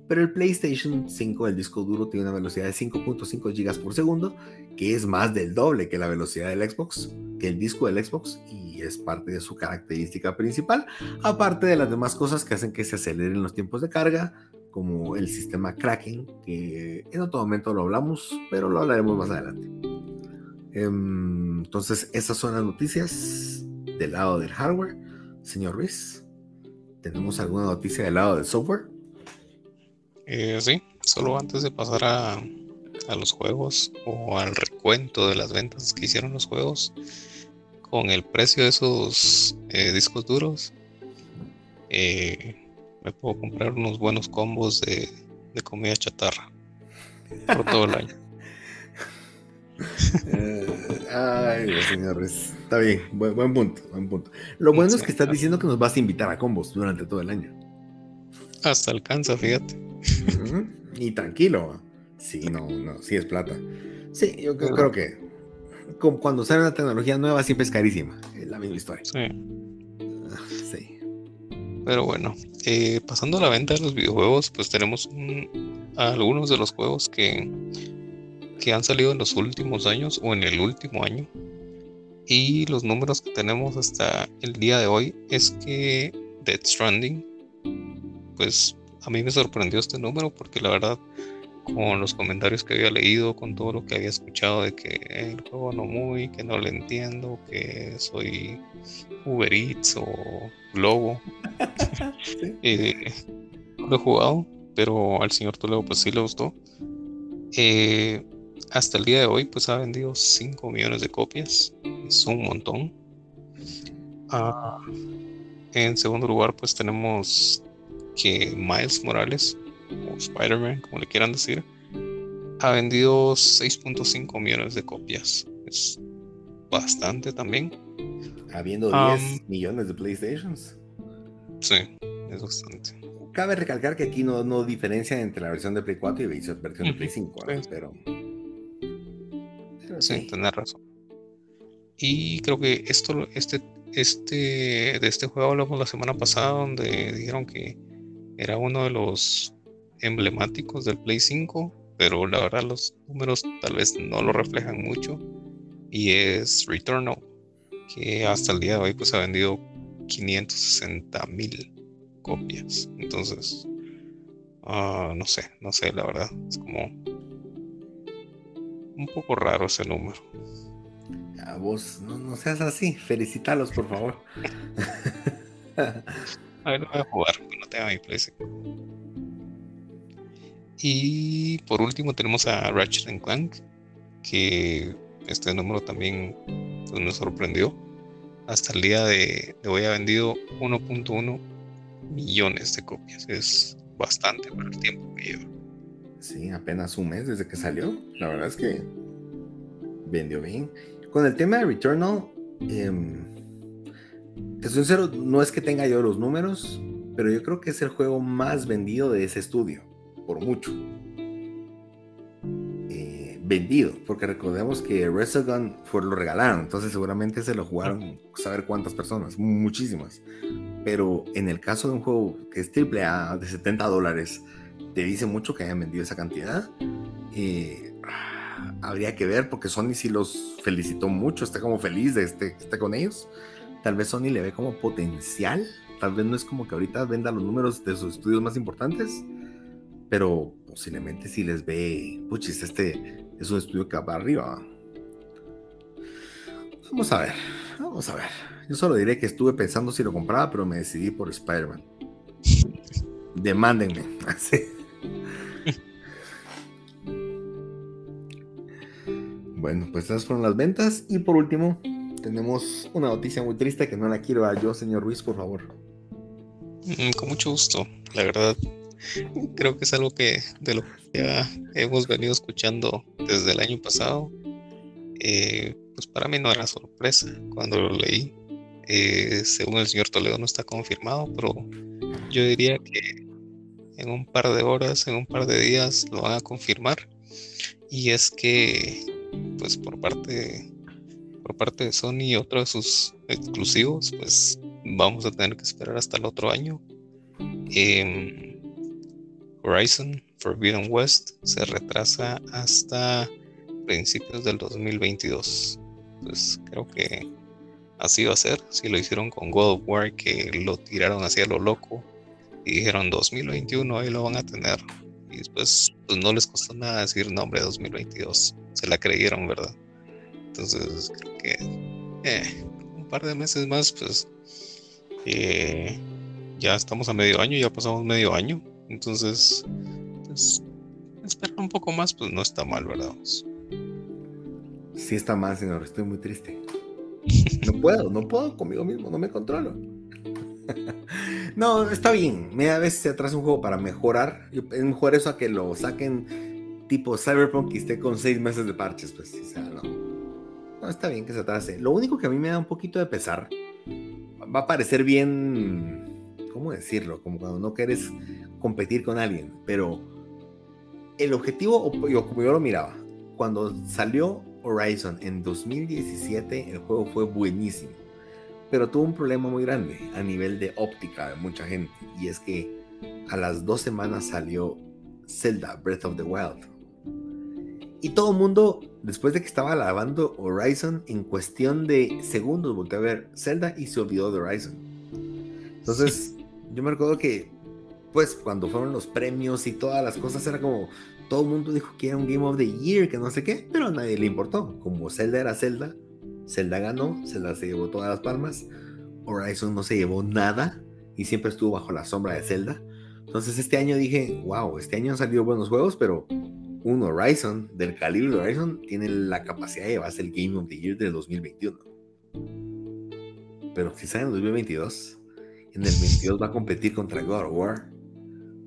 Pero el PlayStation 5, el disco duro, tiene una velocidad de 5.5 GB por segundo, que es más del doble que la velocidad del Xbox, que el disco del Xbox, y es parte de su característica principal, aparte de las demás cosas que hacen que se aceleren los tiempos de carga, como el sistema Kraken, que en otro momento lo hablamos, pero lo hablaremos más adelante. Em, entonces, esas son las noticias del lado del hardware. Señor Ruiz, ¿tenemos alguna noticia del lado del software? Eh, sí, solo antes de pasar a, a, los juegos o al recuento de las ventas que hicieron los juegos, con el precio de esos eh, discos duros, eh, me puedo comprar unos buenos combos de, comida chatarra por todo el año. Eh, ay, señores. Está bien, buen, punto, buen punto. Lo bueno es que estás diciendo que nos vas a invitar a combos durante todo el año. Hasta alcanza, fíjate. Y tranquilo. Sí, no, no, sí es plata. Sí, yo creo, que cuando sale una tecnología nueva siempre es carísima. Es la misma historia. Sí. Ah, sí. Pero bueno, eh, pasando a la venta de los videojuegos, pues tenemos algunos de los juegos que, que han salido en los últimos años o en el último año. Y los números que tenemos hasta el día de hoy es que Dead Stranding, pues a mí me sorprendió este número porque la verdad con los comentarios que había leído, con todo lo que había escuchado de que el juego no muy, que no lo entiendo, que soy Uber Eats o Globo. Eh, no lo he jugado, pero al señor Toledo pues sí le gustó. Eh, hasta el día de hoy pues ha vendido 5 millones de copias, es un montón. Ah, en segundo lugar pues tenemos que Miles Morales o Spider-Man, como le quieran decir, ha vendido 6.5 millones de copias. Es bastante también. Habiendo 10 millones de PlayStations. Sí, es bastante. Cabe recalcar que aquí no, no diferencia entre la versión de Play 4 y la versión de Play 5, pero, Sí, tenés razón. Y creo que esto, este, este, de este juego hablamos la semana pasada, donde dijeron que era uno de los emblemáticos del Play 5 pero la verdad los números tal vez no lo reflejan mucho. Y es Returnal, que hasta el día de hoy pues ha vendido 560 mil copias. Entonces, ah, no sé, no sé, la verdad. Es como un poco raro ese número. A vos, no, seas así. Felicitalos, por favor. a ver, no voy a jugar, no tengo mi PlayStation. Y por último tenemos a Ratchet Clank, que este número también pues, nos sorprendió. Hasta el día de, hoy ha vendido 1.1 millones de copias. Es bastante para el tiempo que lleva. Sí, apenas un mes desde que salió. La verdad es que vendió bien. Con el tema de Returnal, eh, te soy sincero, no es que tenga yo los números, pero yo creo que es el juego más vendido de ese estudio por mucho. Eh, vendido, porque recordemos que Resogun fue lo regalaron, entonces seguramente se lo jugaron saber cuántas personas, muchísimas. Pero en el caso de un juego que es triple A de 70 dólares, te dice mucho que hayan vendido esa cantidad. Eh, habría que ver, porque Sony sí los felicitó mucho, está como feliz de este, estar con ellos. Tal vez Sony le ve como potencial, tal vez no es como que ahorita venda los números de sus estudios más importantes, pero posiblemente si les ve, puchis, este es un estudio que va arriba. Vamos a ver, vamos a ver. Yo solo diré que estuve pensando si lo compraba, pero me decidí por Spider-Man. Demándenme. bueno, pues esas fueron las ventas. Y por último, tenemos una noticia muy triste que no la quiero dar yo, señor Ruiz, por favor. Mm, con mucho gusto, la verdad creo que es algo que de lo que ya hemos venido escuchando desde el año pasado. Eh, pues para mí no era sorpresa cuando lo leí. Eh, según el señor Toledo no está confirmado, pero yo diría que en un par de horas, en un par de días lo van a confirmar. Y es que, pues por parte, por parte de Sony otro de sus exclusivos, pues vamos a tener que esperar hasta el otro año. Eh, Horizon Forbidden West se retrasa hasta principios del 2022. Pues creo que así va a ser. Si lo hicieron con God of War, que lo tiraron hacia lo loco y dijeron 2021, ahí lo van a tener. Y después, pues no les costó nada decir nombre 2022. Se la creyeron, ¿verdad? Entonces, creo que eh, un par de meses más, pues eh, ya estamos a medio año, ya pasamos medio año. Entonces, pues, esperar un poco más, pues no está mal, ¿verdad? Sí está mal, señor, estoy muy triste. No puedo, no puedo conmigo mismo, no me controlo. no, está bien. A veces se atrasa un juego para mejorar. Es mejor eso a que lo saquen tipo Cyberpunk y esté con seis meses de parches, pues, o sea, no. Está bien que se atrase. Lo único que a mí me da un poquito de pesar, va a parecer bien, ¿cómo decirlo? Como cuando no quieres competir con alguien, pero el objetivo, como yo lo miraba, cuando salió Horizon en 2017, el juego fue buenísimo, pero tuvo un problema muy grande a nivel de óptica de mucha gente, y es que a las dos semanas salió Zelda Breath of the Wild. Y todo el mundo, después de que estaba alabando Horizon, en cuestión de segundos volvió a ver Zelda y se olvidó de Horizon. Entonces, yo me recuerdo que pues cuando fueron los premios y todas las cosas, era como todo el mundo dijo que era un Game of the Year, que no sé qué, pero a nadie le importó. Como Zelda era Zelda, Zelda ganó, Zelda se llevó todas las palmas, Horizon no se llevó nada y siempre estuvo bajo la sombra de Zelda. Entonces este año dije, wow, este año han salido buenos juegos, pero un Horizon del calibre de Horizon tiene la capacidad de llevarse el Game of the Year del 2021. Pero sale en 2022, en el 22 va a competir contra God of War,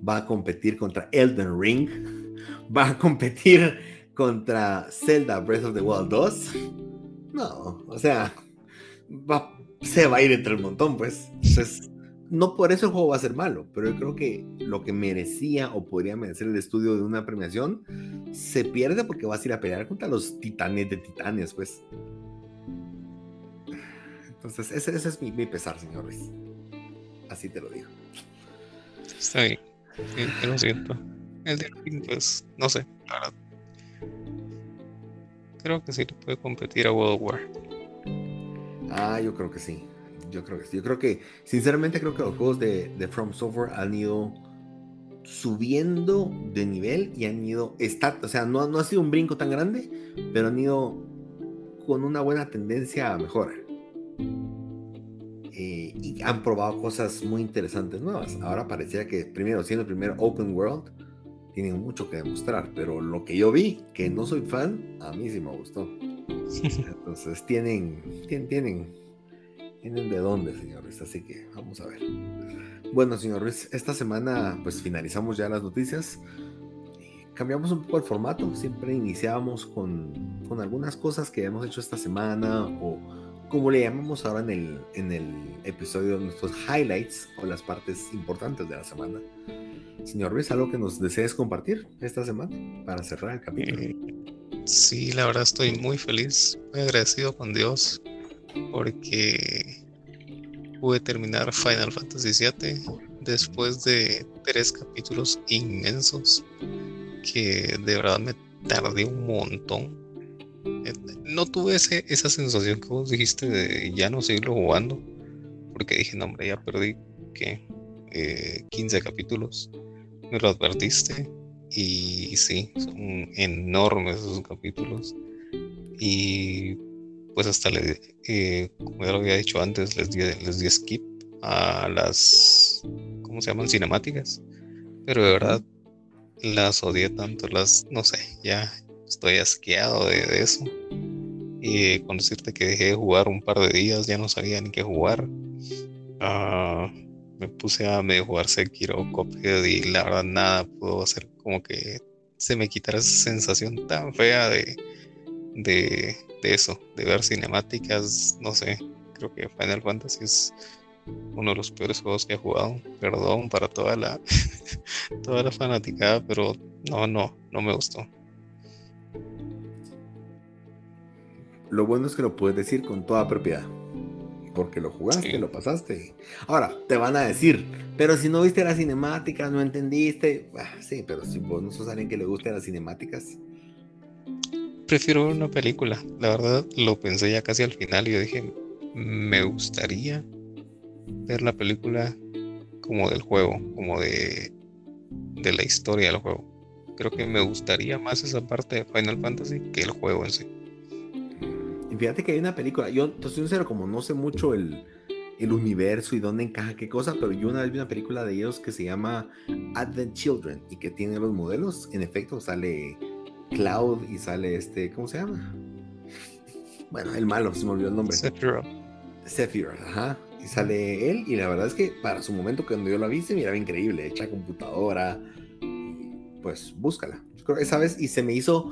va a competir contra Elden Ring, va a competir contra Zelda Breath of the Wild 2. No, o sea, se va a ir entre el montón, pues. Entonces, no por eso el juego va a ser malo, pero yo creo que lo que merecía o podría merecer el estudio de una premiación se pierde porque vas a ir a pelear contra los titanes de titanes, pues. Entonces, ese, es mi, mi pesar, señores. Así te lo digo. Está bien. Sí, lo siento. el de pues no sé, la verdad. Creo que sí le puede competir a World War. Ah, yo creo que sí. Yo creo que sí. Yo creo que, sinceramente, creo que los juegos de, de From Software han ido subiendo de nivel y han ido, está, o sea, no, no ha sido un brinco tan grande, pero han ido con una buena tendencia a mejorar. Eh, y han probado cosas muy interesantes nuevas. Ahora pareciera que, primero, siendo el primer open world, tienen mucho que demostrar, pero lo que yo vi, que no soy fan, a mí sí me gustó. Entonces tienen, tienen, tienen, tienen de dónde, señor Ruiz, así que vamos a ver. Bueno, señor Ruiz, esta semana pues finalizamos ya las noticias. Cambiamos un poco el formato, siempre iniciábamos con, con algunas cosas que hemos hecho esta semana o como le llamamos ahora en el, en el episodio, nuestros highlights o las partes importantes de la semana. Señor Ruiz, ¿algo que nos desees compartir esta semana para cerrar el capítulo? Eh, sí, la verdad estoy muy feliz, muy agradecido con Dios porque pude terminar Final Fantasy VII después de tres capítulos inmensos que de verdad me tardé un montón. Eh, no tuve ese, esa sensación que vos dijiste de ya no seguirlo jugando, porque dije, no, hombre, ya perdí que 15 eh, capítulos me lo advertiste. Y sí, son enormes esos capítulos. Y pues hasta le, eh, como ya lo había dicho antes, les di, les di skip a las, ¿cómo se llaman? Cinemáticas. Pero de verdad las odié tanto, las, no sé, ya estoy asqueado de, eso. Y con decirte que dejé de jugar un par de días, ya no sabía ni qué jugar. Ah me puse a medio jugar Sekiro, Cuphead y la verdad nada pudo hacer como que se me quitara esa sensación tan fea de, eso, de ver cinemáticas, no sé, creo que Final Fantasy es uno de los peores juegos que he jugado, perdón para toda la toda la fanaticada, pero no, no, no me gustó. Lo bueno es que lo puedes decir con toda propiedad porque lo jugaste, lo pasaste. Ahora, te van a decir, pero si no viste las cinemáticas, no entendiste. Ah, sí, pero si vos no sos alguien que le guste las cinemáticas. Prefiero ver una película. La verdad, lo pensé ya casi al final y yo dije, me gustaría ver la película como del juego, como de, de la historia del juego. Creo que me gustaría más esa parte de Final Fantasy que el juego en sí. Y fíjate que hay una película, yo estoy sincero, como no sé mucho el, el universo y dónde encaja qué cosa, pero yo una vez vi una película de ellos que se llama Advent Children y que tiene los modelos. En efecto, sale Cloud y sale este, ¿cómo se llama? Bueno, el malo, se me olvidó el nombre. Sephiroth. Sephiroth, ajá. Y sale él y la verdad es que para su momento cuando yo la vi se miraba increíble, hecha computadora. Pues búscala. Yo creo esa vez y se me hizo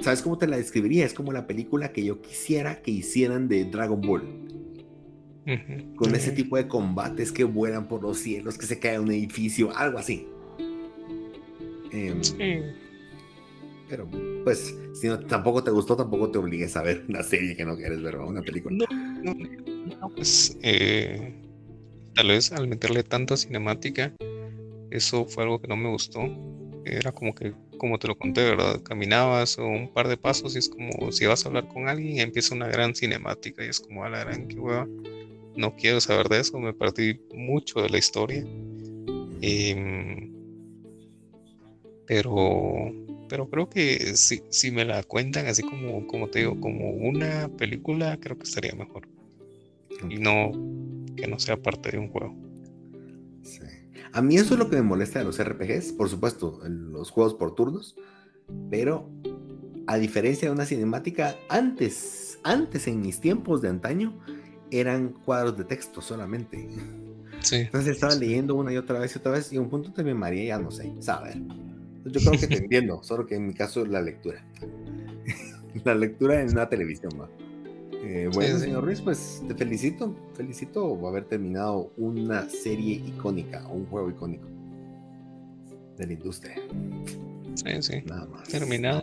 ¿Sabes cómo te la describiría? Es como la película que yo quisiera que hicieran de Dragon Ball. Con ese tipo de combates que vuelan por los cielos, que se cae un edificio, algo así. Em, pero, pues, si no, tampoco te gustó, tampoco te obligues a ver una serie que no quieres ver, una película. No, no, pues, eh, tal vez al meterle tanta cinemática, eso fue algo que no me gustó. Era como que como te lo conté, ¿verdad? Caminabas un par de pasos y es como si vas a hablar con alguien y empieza una gran cinemática y es como a la gran que hueva. No quiero saber de eso, me perdí mucho de la historia. Em, pero, pero creo que si, si me la cuentan así como, como te digo, como una película, creo que estaría mejor. Y no que no sea parte de un juego. A mí eso es lo que me molesta de los RPGs, por supuesto, los juegos por turnos, pero a diferencia de una cinemática, antes, antes en mis tiempos de antaño, eran cuadros de texto solamente. Entonces estaba leyendo una y otra vez y otra vez y un punto te me maría ya no sé, saber. Yo creo que te entiendo, solo que en mi caso es la lectura. la lectura en una televisión, va. Eh, bueno, señor Ruiz, pues te felicito, felicito por haber terminado una serie icónica, un juego icónico de la industria. Sí, sí. Nada más. Terminado.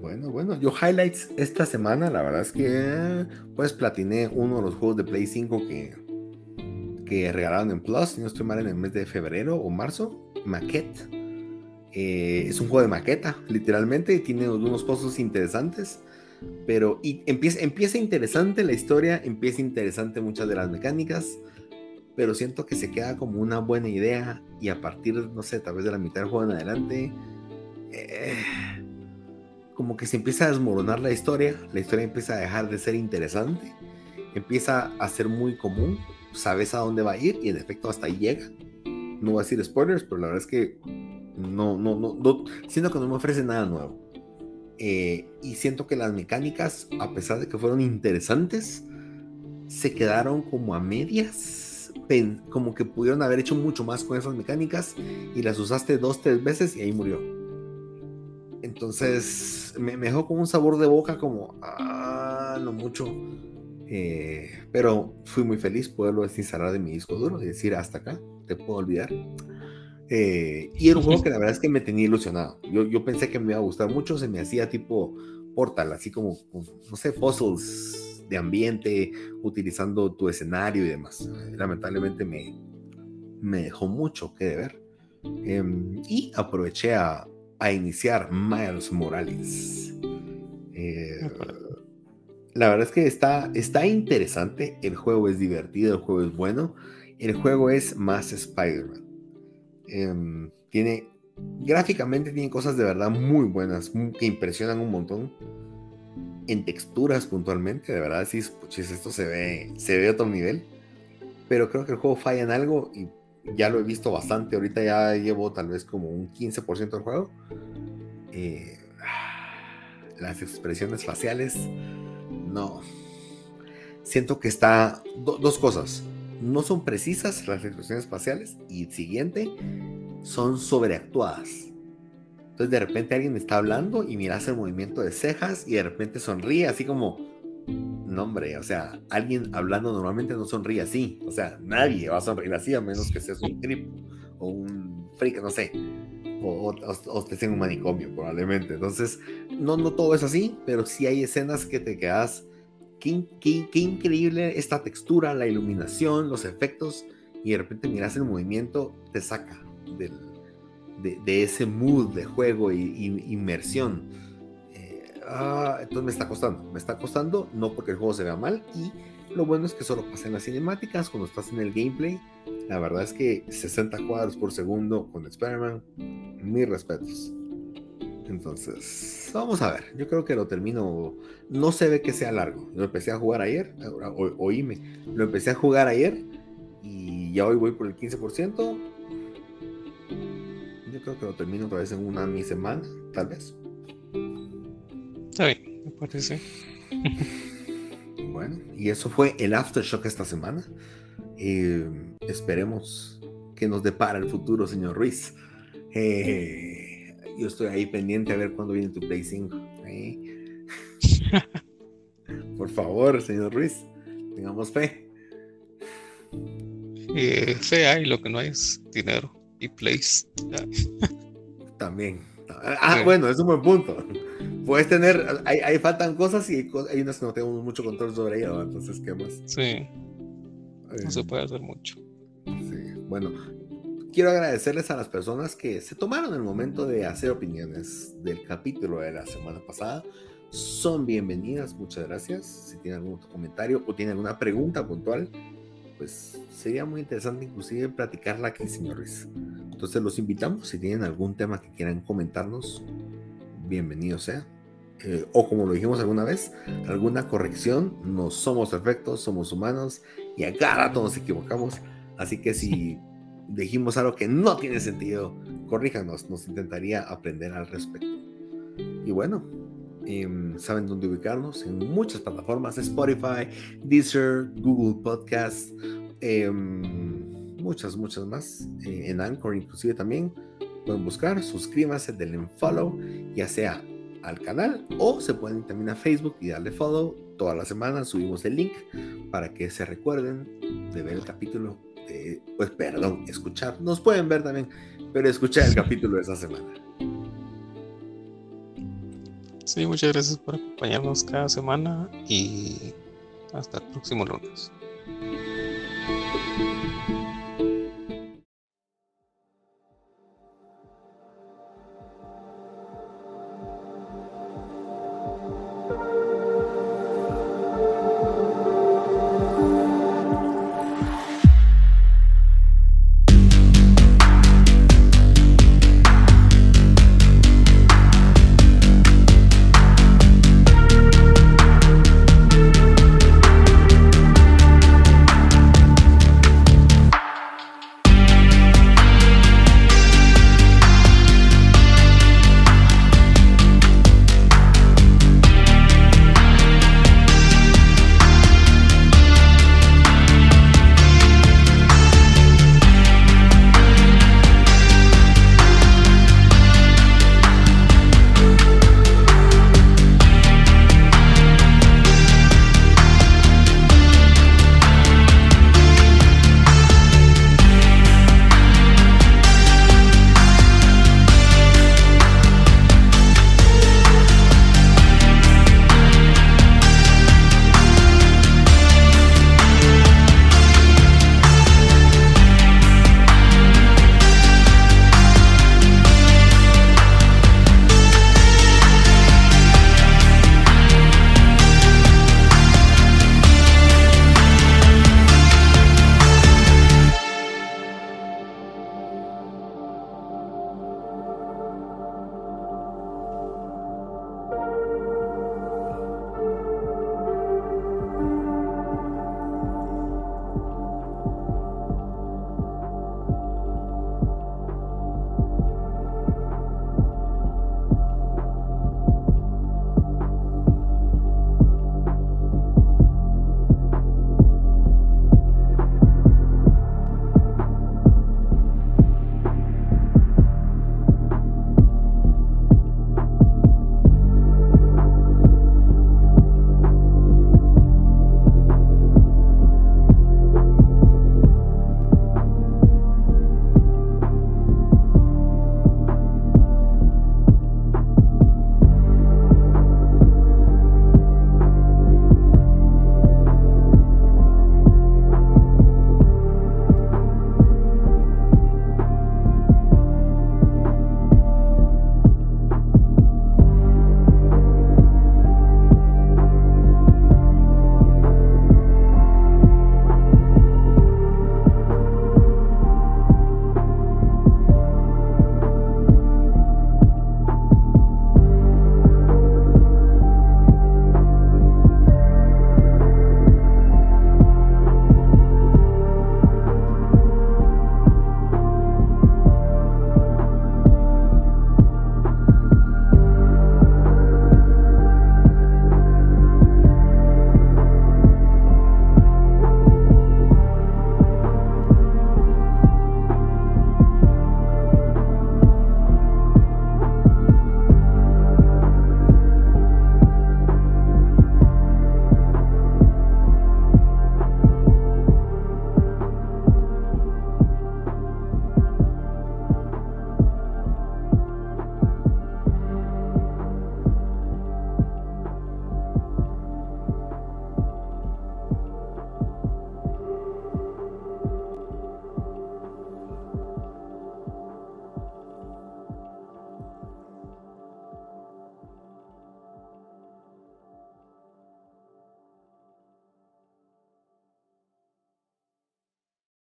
Bueno, bueno, yo highlights esta semana, la verdad es que pues platiné uno de los juegos de Play 5 que, que regalaron en Plus, si no estoy mal, en el mes de febrero o marzo, Maquette. Eh, es un juego de maqueta, literalmente, y tiene unos pozos interesantes, pero y empieza, empieza interesante la historia, empieza interesante muchas de las mecánicas, pero siento que se queda como una buena idea y a partir, no sé, tal vez de la mitad del juego en adelante, eh, como que se empieza a desmoronar la historia, la historia empieza a dejar de ser interesante, empieza a ser muy común, sabes a dónde va a ir y en efecto hasta ahí llega. No voy a decir spoilers, pero la verdad es que no, no, no, no siento que no me ofrece nada nuevo. Eh, y siento que las mecánicas, a pesar de que fueron interesantes, se quedaron como a medias, como que pudieron haber hecho mucho más con esas mecánicas y las usaste dos, tres veces y ahí murió. Entonces me, dejó con un sabor de boca como, ah, no mucho. Eh, pero fui muy feliz poderlo desinstalar de mi disco duro y decir, hasta acá, te puedo olvidar. Eh, y era un juego que la verdad es que me tenía ilusionado. Yo, yo pensé que me iba a gustar mucho, se me hacía tipo Portal, así como, no sé, puzzles de ambiente, utilizando tu escenario y demás. Lamentablemente me, me dejó mucho que deber. Em, y aproveché a, a, iniciar Miles Morales. Eh, la verdad es que está, está interesante, el juego es divertido, el juego es bueno, el juego es más Spider-Man. Em, tiene, gráficamente tiene cosas de verdad muy buenas, que impresionan un montón. En texturas puntualmente, de verdad, sí, puchis, esto se ve, se ve otro nivel. Pero creo que el juego falla en algo y ya lo he visto bastante. Ahorita ya llevo tal vez como un 15% del juego. Eh, las expresiones faciales, no. Siento que está. dos cosas no son precisas las expresiones faciales y siguiente, son sobreactuadas. Entonces de repente alguien está hablando y miras el movimiento de cejas y de repente sonríe así como, no hombre, o sea, alguien hablando normalmente no sonríe así, o sea, nadie va a sonreír así a menos que seas un trip o un freak, no sé, o, o, estés en un manicomio probablemente. Entonces, no, no todo es así, pero sí hay escenas que te quedas qué, increíble esta textura, la iluminación, los efectos, y de repente miras el movimiento, te saca de, ese mood de juego y, inmersión. Eh, ah, entonces me está costando, me está costando, no porque el juego se vea mal, y lo bueno es que solo pasa en las cinemáticas, cuando estás en el gameplay, la verdad es que 60 cuadros por segundo con Spider-Man, mis respetos. Entonces, vamos a ver. Yo creo que lo termino. No se ve que sea largo. Lo empecé a jugar ayer. oíme. Lo empecé a jugar ayer. Y ya hoy voy por el 15%. Yo creo que lo termino otra vez en una mi semana, tal vez. Está bien, me parece. bueno, y eso fue el Aftershock esta semana. Eh, esperemos que nos depara el futuro, señor Ruiz. Eh, yo estoy ahí pendiente a ver cuándo viene tu Play 5. Por favor, señor Ruiz, tengamos fe. Eh, fe hay, lo que no hay es dinero y plays. También. Ah, bueno, es un buen punto. Puedes tener, ahí, faltan cosas y hay, unas que no tenemos mucho control sobre ellas, entonces, ¿qué más? Sí. No se puede hacer mucho. Sí, bueno, quiero agradecerles a las personas que se tomaron el momento de hacer opiniones del capítulo de la semana pasada. Son bienvenidas, muchas gracias. Si tienen algún comentario o tienen alguna pregunta puntual, pues sería muy interesante inclusive platicarla aquí, señores. Entonces los invitamos, si tienen algún tema que quieran comentarnos, bienvenido sea. Eh, o como lo dijimos alguna vez, alguna corrección, no somos perfectos, somos humanos y a cada rato nos equivocamos. Así que si dijimos algo que no tiene sentido, corríjanos, nos intentaría aprender al respecto. Y bueno, em, saben dónde ubicarnos en muchas plataformas, Spotify, Deezer, Google Podcast, em, muchas, muchas más, eh, en Anchor inclusive también. Pueden buscar, suscríbanse, denle follow, ya sea al canal o se pueden también a Facebook y darle follow. Toda la semana subimos el link para que se recuerden de ver el capítulo pues perdón, escuchar, nos pueden ver también, pero escuchar el capítulo de esa semana. Sí, muchas gracias por acompañarnos cada semana y hasta el próximo lunes.